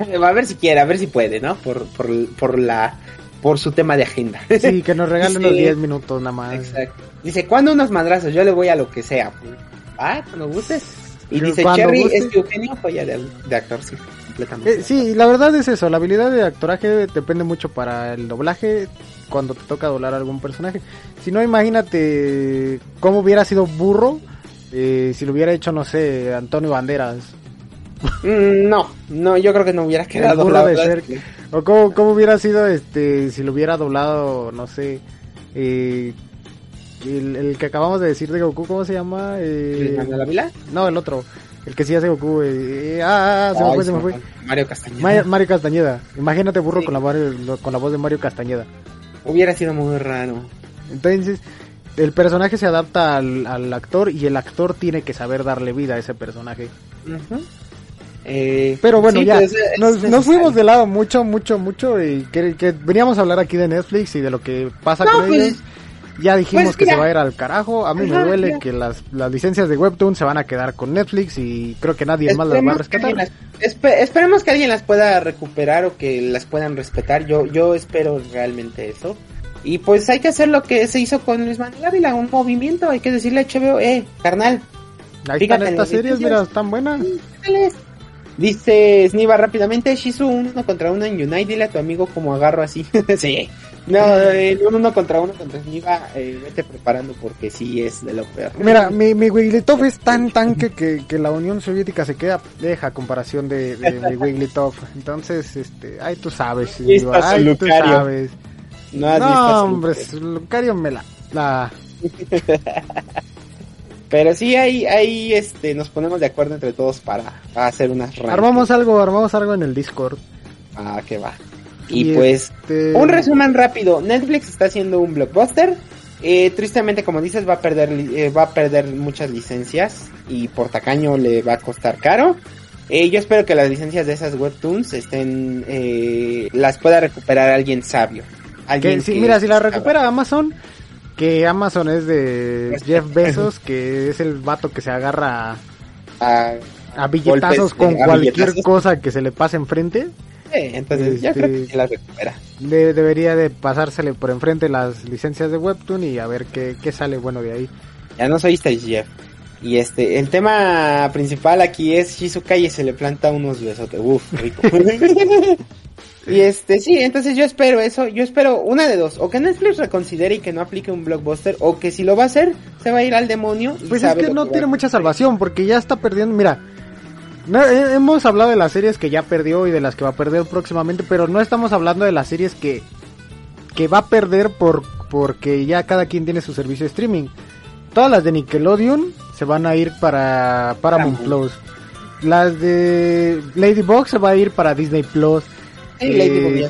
A ver si quiere a ver si puede no por por, por la por su tema de agenda. Sí que nos regale unos 10 minutos nada más. Exacto. Dice cuando unos madrazos yo le voy a lo que sea Ah, cuando gustes. Y dice Cherry es que Eugenio falla de, de actor, sí, completamente. Eh, sí, la verdad es eso, la habilidad de actoraje depende mucho para el doblaje cuando te toca doblar algún personaje. Si no, imagínate cómo hubiera sido burro eh, si lo hubiera hecho, no sé, Antonio Banderas. Mm, no, no, yo creo que no hubiera quedado doblado. O cómo, cómo, hubiera sido este si lo hubiera doblado, no sé, eh, el, que acabamos de decir de Goku, ¿cómo se llama? Eh... la Vila? No, el otro. El que sí hace Goku. Eh, ah, ah, se me fue, se me fue. Mario Castañeda. Mario, Castañeda. Imagínate burro con, la, con la voz de Mario Castañeda. Hubiera sido muy raro. Entonces, el personaje se adapta al, al actor y el actor tiene que saber darle vida a ese personaje. Eh, Pero bueno, ya pues, nos, fuimos de lado mucho, mucho, mucho y que, que, veníamos a hablar aquí de Netflix y de lo que pasa con pues, ellos. Ya dijimos pues que se va a ir al carajo. A mí me duele que las, las licencias de Webtoon se van a quedar con Netflix y creo que nadie más las va a rescatar. esperemos que alguien las pueda recuperar o que las puedan respetar. Yo, yo espero realmente eso. Y pues hay que hacer lo que se hizo con Luis Manuel Ávila, un movimiento. Hay que decirle a HBO, eh, carnal. Ahí están estas series, mira, están buenas. Dice Sniva rápidamente, Shizu uno contra uno en Unite, dile a tu amigo como agarro así. sí. No, el uno contra uno contra Sniva, eh, vete preparando porque sí es de lo peor. Mira, mi, mi Wigglytuff es tan tanque que, que la Unión Soviética se queda deja a comparación de, de mi Wigglytuff. Entonces, este, ay, tú sabes, ay, tú sabes. No, no hombre, Lucario me la... la... Pero sí, ahí, ahí este, nos ponemos de acuerdo entre todos para, hacer unas Armamos algo, armamos algo en el Discord. Ah, que va. Y, pues, este, un resumen rápido. Netflix está haciendo un blockbuster. Eh, tristemente, como dices, va a perder, eh, va a perder muchas licencias y por tacaño le va a costar caro. Eh, yo espero que las licencias de esas webtoons estén, las pueda recuperar alguien sabio. Alguien que, mira, si la recupera Amazon, que Amazon es de Jeff Bezos, que es el vato que se agarra a, a billetazos con cualquier cosa que se le pase enfrente. Sí, entonces ya creo que este, la recupera. debería de pasársele por enfrente las licencias de Webtoon y a ver qué, qué sale bueno de ahí. Ya no soy Jeff. Y este, el tema principal aquí es Shizuka y se le planta unos besotes. Uf, rico. Y este, sí, entonces yo espero eso, yo espero una de dos, o que Netflix reconsidere y que no aplique un blockbuster, o que si lo va a hacer, se va a ir al demonio. pues es que no tiene mucha salvación, porque ya está perdiendo, mira, hemos hablado de las series que ya perdió y de las que va a perder próximamente, pero no estamos hablando de las series que, que va a perder por, porque ya cada quien tiene su servicio de streaming. Todas las de Nickelodeon se van a ir para Paramount Plus. Las de Ladybug se va a ir para Disney Plus. Eh,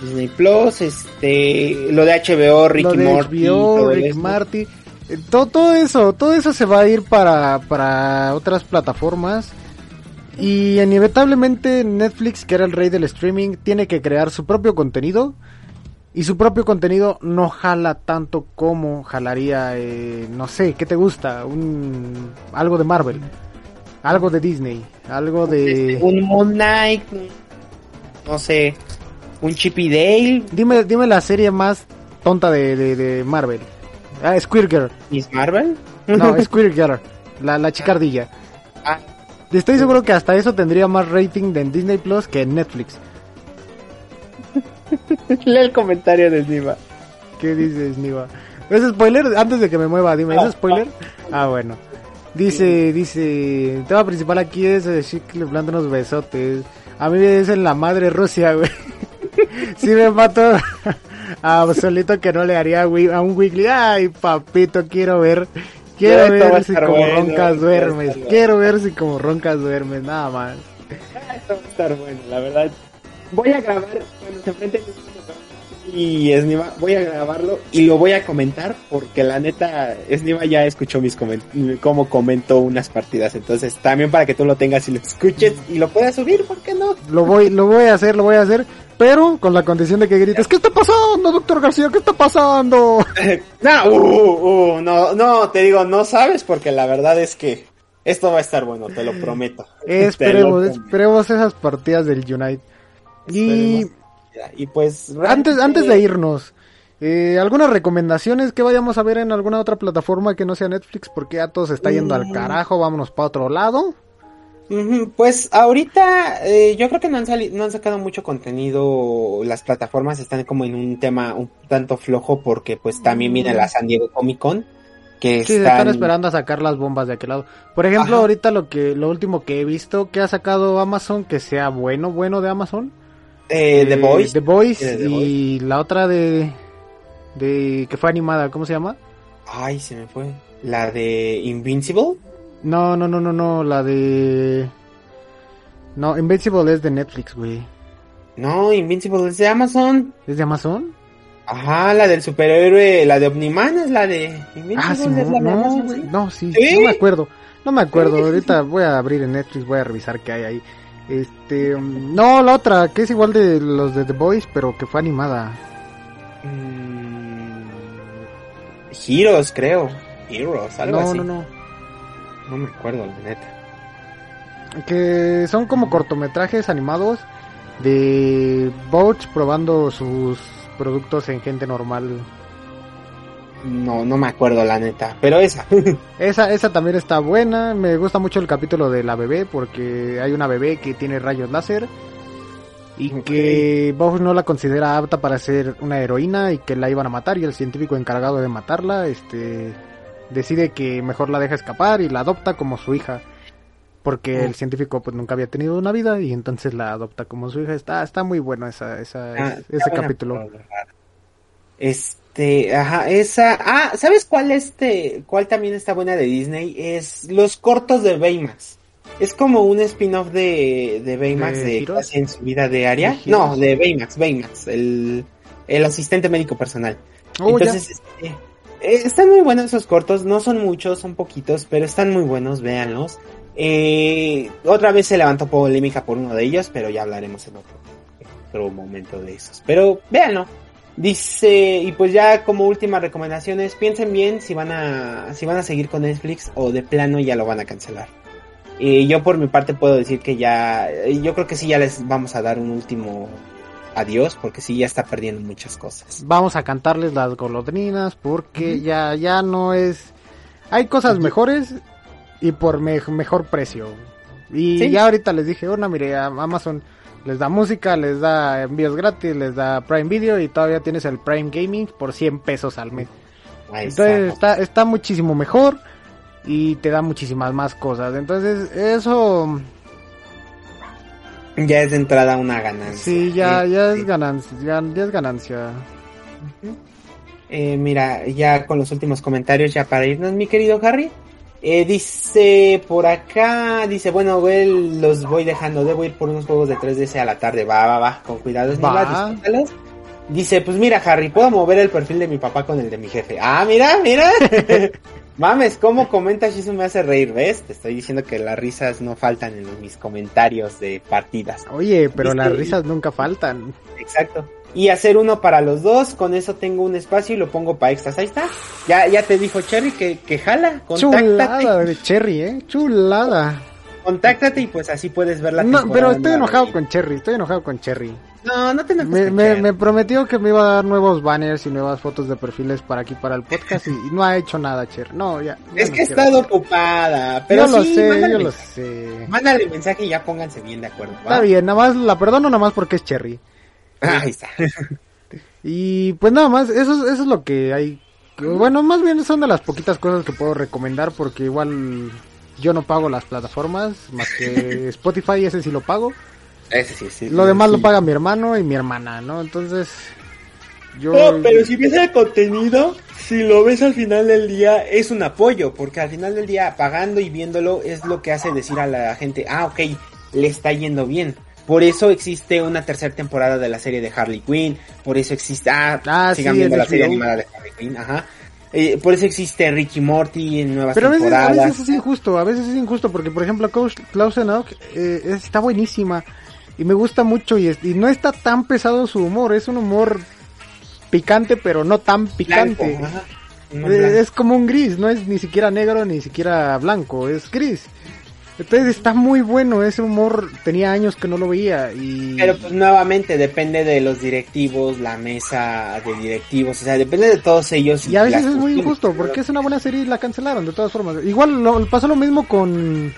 Disney Plus, este, lo de HBO, Ricky Morty, HBO, Rick Marty, eh, todo, todo eso, todo eso se va a ir para, para otras plataformas. Y inevitablemente Netflix, que era el rey del streaming, tiene que crear su propio contenido. Y su propio contenido no jala tanto como jalaría, eh, no sé, ¿qué te gusta? Un, algo de Marvel, algo de Disney, algo de... Un Moon Knight, no sé, un Chippy Dale. Dime, dime la serie más tonta de, de, de Marvel. Ah, Squirrel Girl. ¿Is Marvel? No, Squirrel Girl, la, la chicardilla. Ah, Estoy seguro que hasta eso tendría más rating en Disney Plus que en Netflix. lee el comentario de Niva. ¿Qué dices, Niva? ¿Es spoiler? Antes de que me mueva, dime, ¿es spoiler? Ah, bueno. Dice, dice, el tema principal aquí es eh, Chic le planta unos besotes. A mí me dicen la madre Rusia, güey. Si me mato a solito que no le haría a un Wiggly. Ay, papito, quiero ver. Quiero ver si como bueno, roncas duermes. Quiero ver si como roncas duermes, nada más. Esto va a estar bueno, la verdad. Voy a grabar cuando se enfrenten y Esniva, voy a grabarlo y lo voy a comentar porque la neta Esniva ya escuchó mis comentarios, cómo comentó unas partidas, entonces también para que tú lo tengas y lo escuches y lo puedas subir, ¿por qué no? Lo voy, lo voy a hacer, lo voy a hacer, pero con la condición de que grites, ¿qué está pasando, doctor García? ¿Qué está pasando? No, uh, uh, no, no, te digo, no sabes porque la verdad es que esto va a estar bueno, te lo prometo. Esperemos, lo esperemos esas partidas del Unite. Y. Y pues antes, antes de irnos, eh, algunas recomendaciones que vayamos a ver en alguna otra plataforma que no sea Netflix, porque ya todo se está yendo al Mm. carajo, vámonos para otro lado. Pues ahorita eh, yo creo que no han, sali- no han sacado mucho contenido, las plataformas están como en un tema un tanto flojo porque pues también viene la San Diego Comic Con que Sí, se están, esperando a sacar las bombas de aquel lado. Por ejemplo, Ajá. ahorita lo que, lo último que he visto que ha sacado Amazon, que sea bueno, bueno de Amazon. eh, The Eh, Boys. The Boys de The y la otra de, de que fue animada, ¿cómo se llama? Ay, se me fue. La de Invincible. No, no, no, no, no, la de No, Invincible es de Netflix, güey. No, Invincible es de Amazon. ¿Es de Amazon? Ajá, la del superhéroe, la de Omniman es la de Invincible. Ah, sí, es la de no, Amazon, güey, no, sí, no me acuerdo. No me acuerdo, Sí, sí, ahorita voy a abrir en Netflix, voy a revisar qué hay ahí. Este, um, no, la otra, que es igual de los de The Boys, pero que fue animada. Mm, Heroes, creo. Heroes, algo No, así. no, no. No me acuerdo, la neta. que son como cortometrajes animados de bots probando sus productos en gente normal. No, no me acuerdo, la neta. Pero esa. Esa, esa también está buena. Me gusta mucho el capítulo de la bebé porque hay una bebé que tiene rayos láser y que Bob no la considera apta para ser una heroína y que la iban a matar y el científico encargado de matarla, este, decide que mejor la deja escapar y la adopta como su hija. Porque Mm. el científico pues nunca había tenido una vida y entonces la adopta como su hija. Está, está muy bueno esa, esa, Ah, ese capítulo. Este, ajá, esa. Ah, ¿sabes cuál este, cuál también está buena de Disney? Es los cortos de Baymax. Es como un spin-off de, de Baymax ¿De de, casi en su vida diaria. ¿De No, de Baymax, Baymax, el, el asistente médico personal. Oh. Entonces, este, eh, están muy buenos esos cortos, no son muchos, son poquitos, pero están muy buenos, véanlos. Eh, otra vez se levantó polémica por uno de ellos, pero ya hablaremos en otro, en otro momento de esos. Pero véanlo. Dice, y pues ya como última recomendaciones, piensen bien si van a, si van a seguir con Netflix o de plano ya lo van a cancelar. Eh, yo por mi parte puedo decir que ya, yo creo que sí ya les vamos a dar un último adiós, porque sí ya está perdiendo muchas cosas. Vamos a cantarles las golondrinas porque ya, ya no es... Hay cosas mejores y por me- mejor precio. Y Sí. ya ahorita les dije, una mire, Amazon les da música, les da envíos gratis, les da Prime Video y todavía tienes el Prime Gaming por 100 pesos al mes. Ahí Entonces está. está, está muchísimo mejor y te da muchísimas más cosas. Entonces eso Ya es de entrada una ganancia. sí, ya, Eh, ya es ganancia, ya, ya es ganancia. Eh, mira, ya con los últimos comentarios, ya para irnos, mi querido Harry. Eh, dice por acá, dice, bueno, güey, los voy dejando, debo ir por unos juegos de 3DS a la tarde, va, va, va, con cuidado, Va. Dice, pues mira, Harry, puedo mover el perfil de mi papá con el de mi jefe. Ah, mira, mira. Mames, ¿cómo comentas y eso me hace reír? ¿Ves? Te estoy diciendo que las risas no faltan en mis comentarios de partidas. Oye, pero ¿Viste? las risas nunca faltan. Exacto. Y hacer uno para los dos, con eso tengo un espacio y lo pongo para extras. Ahí está. Ya, ya te dijo Cherry que, que jala. Contáctate. Chulada de Cherry, eh. Chulada. Contáctate y pues así puedes ver la No, pero estoy enojado con Cherry, estoy enojado con Cherry. No, no te enojes Me, con me, me prometió que me iba a dar nuevos banners y nuevas fotos de perfiles para aquí, para el podcast, y, y no ha hecho nada, Cherry. No, ya. ya Es no que he quiero. estado ocupada. Pero yo lo sí, sé, mándale, yo lo sé. mándale mensaje y ya pónganse bien de acuerdo. ¿va? Está bien, nada más, la perdono nada más porque es Cherry. Ah, Ahí está. Y pues nada más, eso, es- eso es lo que hay. Bueno, más bien son de las poquitas cosas que puedo recomendar porque igual yo no pago las plataformas, más que Spotify, ese sí lo pago. Ese sí, sí. Lo demás sí. lo paga mi hermano y mi hermana, ¿no? Entonces, yo... No, pero si ves el contenido, si lo ves al final del día, es un apoyo, porque al final del día, pagando y viéndolo, es lo que hace decir a la gente, ah, ok, le está yendo bien. Por eso existe una tercera temporada de la serie de Harley Quinn, por eso existe, ah, Ah, sigan sí, viendo la serie animada de Harley Quinn, ajá. Eh, por eso existe Ricky Morty en nuevas Pero a veces, a temporadas. veces es injusto, a veces es injusto porque, por ejemplo, Klaus- eh, está buenísima y me gusta mucho y, es- y no está tan pesado su humor, es un humor picante pero no tan picante. Blanco, ajá. No, Eh, es como un gris, no es ni siquiera negro ni siquiera blanco, es gris. Entonces está muy bueno, ese humor tenía años que no lo veía y... Pero pues nuevamente depende de los directivos, la mesa de directivos, o sea, depende de todos ellos. Y a veces es muy injusto, porque es una buena serie y la cancelaron de todas formas. Igual lo, pasó lo mismo con...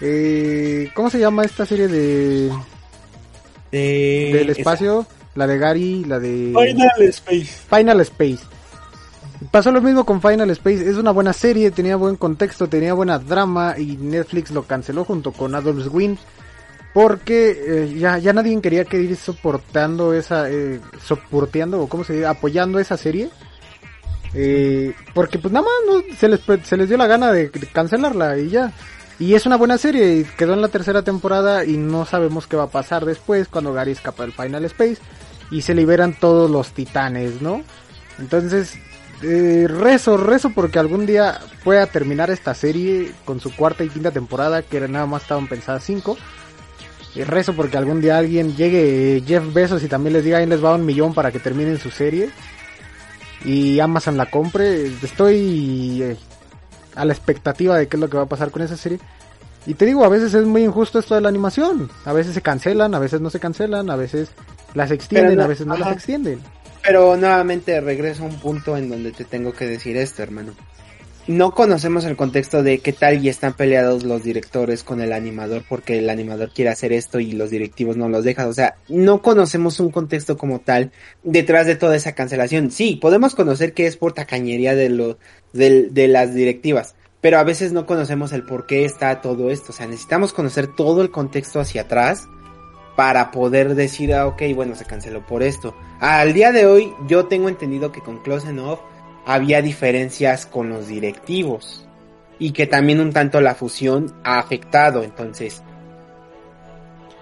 Eh, ¿Cómo se llama esta serie de De- del espacio? La de Gary, la de... Final Space. Final Space. Pasó lo mismo con Final Space. Es una buena serie, tenía buen contexto, tenía buena drama y Netflix lo canceló junto con Adult Swim. Porque eh, ya, ya nadie quería que ir soportando esa, eh, soporteando o cómo se dice, apoyando esa serie. Eh, porque pues nada más no, se, les, se les dio la gana de, de cancelarla y ya. Y es una buena serie y quedó en la tercera temporada y no sabemos qué va a pasar después cuando Gary escapa del Final Space y se liberan todos los titanes, ¿no? Entonces, eh, rezo, rezo porque algún día pueda terminar esta serie con su cuarta y quinta temporada, que nada más estaban pensadas cinco. Y rezo porque algún día alguien llegue eh, Jeff Bezos y también les diga ahí les va un millón para que terminen su serie. Y Amazon la compre. Estoy eh, a la expectativa de qué es lo que va a pasar con esa serie. Y te digo, a veces es muy injusto esto de la animación. A veces se cancelan, a veces no se cancelan, a veces las extienden, no- a veces no las extienden. Pero nuevamente regreso a un punto en donde te tengo que decir esto, hermano. No conocemos el contexto de qué tal y están peleados los directores con el animador porque el animador quiere hacer esto y los directivos no los dejan. O sea, no conocemos un contexto como tal detrás de toda esa cancelación. Sí, podemos conocer que es por tacañería de, lo, de, de las directivas, pero a veces no conocemos el por qué está todo esto. O sea, necesitamos conocer todo el contexto hacia atrás para poder decir, ah, ok, bueno, se canceló por esto. Al día de hoy, yo tengo entendido que con Close Enough había diferencias con los directivos y que también un tanto la fusión ha afectado, entonces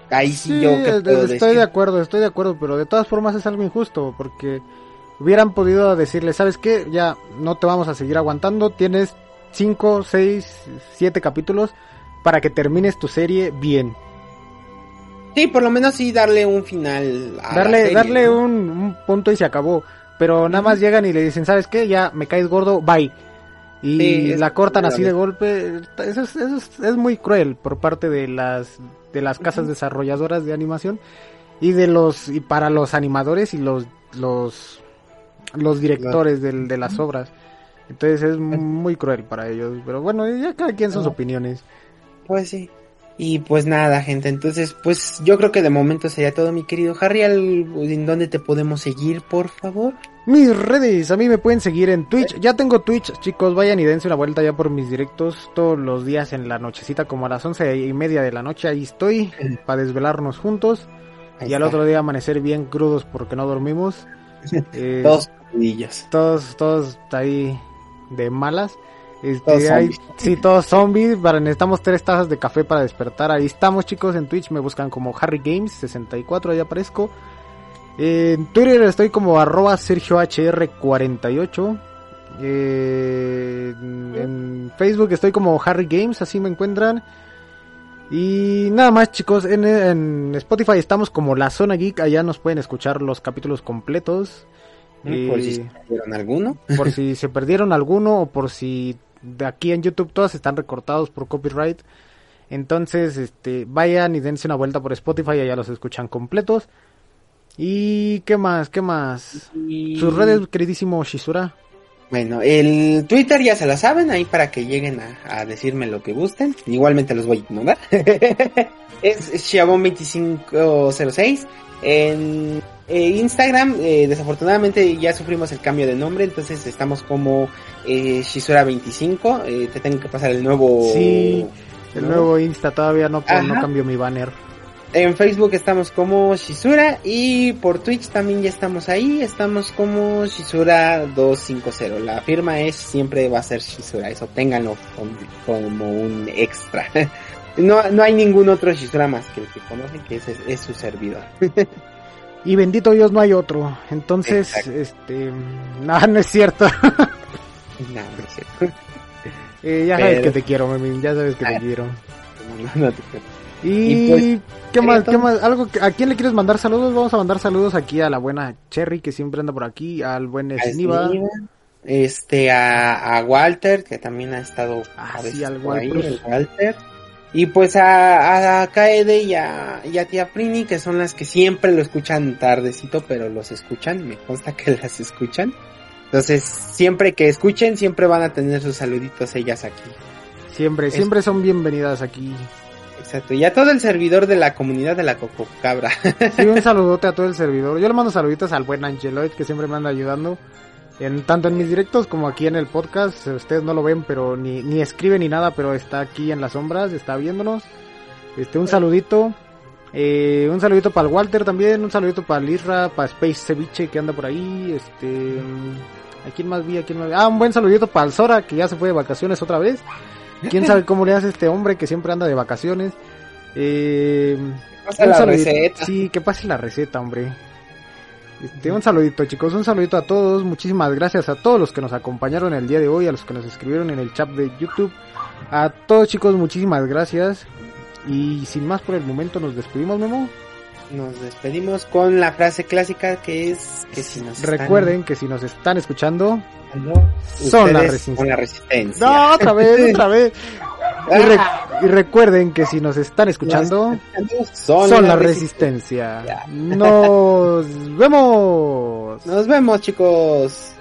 ahí sí, Sí, yo puedo estoy decir. de acuerdo, estoy de acuerdo, pero de todas formas es algo injusto porque hubieran podido decirle, ¿sabes qué? Ya no te vamos a seguir aguantando, tienes 5, 6, 7 capítulos para que termines tu serie bien. Sí, por lo menos sí darle un final a la darle serie, darle ¿no? un, un punto y se acabó. Pero nada más llegan y le dicen, ¿sabes qué? Ya me caes gordo, bye. Y Sí, la cortan así de golpe. Eso, es, eso es, es muy cruel por parte de las de las casas desarrolladoras de animación y de los y para los animadores y los los los directores del- de las obras. Entonces es muy cruel para ellos. Pero bueno, ya cada quien sus opiniones. Pues sí. Y pues nada, gente. Entonces, pues yo creo que de momento sería todo, mi querido Harry. ¿al- ¿En dónde te podemos seguir, por favor? Mis redes, a mí me pueden seguir en Twitch. Ya tengo Twitch, chicos. Vayan y dense una vuelta ya por mis directos todos los días en la nochecita, como a las once y media de la noche. Ahí estoy para desvelarnos juntos Ahí y al otro día amanecer bien crudos porque no dormimos. Eh, Dos crudillos. todos, todos ahí de malas. Este, Todos hay- sí, todos zombies. Para, necesitamos tres tazas de café para despertar. Ahí estamos, chicos. En Twitch me buscan como Harry Games 64, ahí aparezco. En Twitter estoy como arroba SergioHR48. Eh, en Facebook estoy como Harry Games, así me encuentran. Y nada más chicos, en, en Spotify estamos como La Zona Geek, allá nos pueden escuchar los capítulos completos. Por si Eh, se perdieron alguno. por si se perdieron alguno o por si de aquí en YouTube todos están recortados por copyright. Entonces, este, vayan y dense una vuelta por Spotify, allá los escuchan completos. ¿Y qué más? ¿Qué más? Y- Sus redes, queridísimo Shizura. Bueno, el Twitter ya se la saben, ahí para que lleguen a, a decirme lo que gusten. Igualmente los voy a ignorar. es Shabon2506. En eh, Instagram, eh, desafortunadamente ya sufrimos el cambio de nombre, entonces estamos como eh, Shizura25. Eh, te tengo que pasar el nuevo... Sí, El ¿no? nuevo Insta todavía no, no Ajá. cambió mi banner. En Facebook estamos como Shizura y por Twitch también ya estamos ahí, estamos como Shizura250. La firma es siempre va a ser Shizura, eso ténganlo como un extra. No, no hay ningún otro Shizura más que el que conocen, que es, es su servidor. Y bendito Dios no hay otro. Entonces, Exacto. este... No, no es cierto. No, no es cierto. Eh, ya sabes que te quiero, Memín, ya sabes que te Ah. quiero. No, no te preocupes. Y, Y pues, qué más, qué más, algo que- a quién le quieres mandar saludos, vamos a mandar saludos aquí a la buena Cherry que siempre anda por aquí, al buen Sniva, Este, a, a Walter, que también ha estado Ah, a sí, al ahí, Walter. el Walter. Y pues a, a Kaede y a, y a Tía Frini, que son las que siempre lo escuchan tardecito, pero los escuchan, me consta que las escuchan. Entonces, siempre que escuchen, siempre van a tener sus saluditos ellas aquí. siempre, Es- siempre son bienvenidas aquí. Exacto, y a todo el servidor de la comunidad de la Cococabra. Sí, un saludote a todo el servidor. Yo le mando saluditos al buen Angeloid que siempre me anda ayudando. En, tanto en mis directos como aquí en el podcast. Ustedes no lo ven, pero ni, ni escribe ni nada, pero está aquí en las sombras, está viéndonos. Este, un saludito. Eh, un saludito para el Walter también, un saludito para el Isra, para Space Ceviche que anda por ahí. Este, ¿a quién más vi? ¿A quién más vi? Ah, un buen saludito para el Zora que ya se fue de vacaciones otra vez. ¿Quién sabe cómo le hace este hombre que siempre anda de vacaciones? Eh, Pasa un la receta. Sí, que pase la receta, hombre. Este, un saludito, chicos. Un saludito a todos. Muchísimas gracias a todos los que nos acompañaron el día de hoy, a los que nos escribieron en el chat de YouTube. A todos, chicos, muchísimas gracias. Y sin más por el momento, nos despedimos, Memo. Nos despedimos con la frase clásica que es que si nos están Recuerden que si nos están escuchando, escuchando, Son la ustedes resistencia. son la resistencia. no, otra vez, otra vez. Y, re- y recuerden que si nos están escuchando, son, son, la la resistencia. resistencia. Nos vemos. Nos vemos, chicos.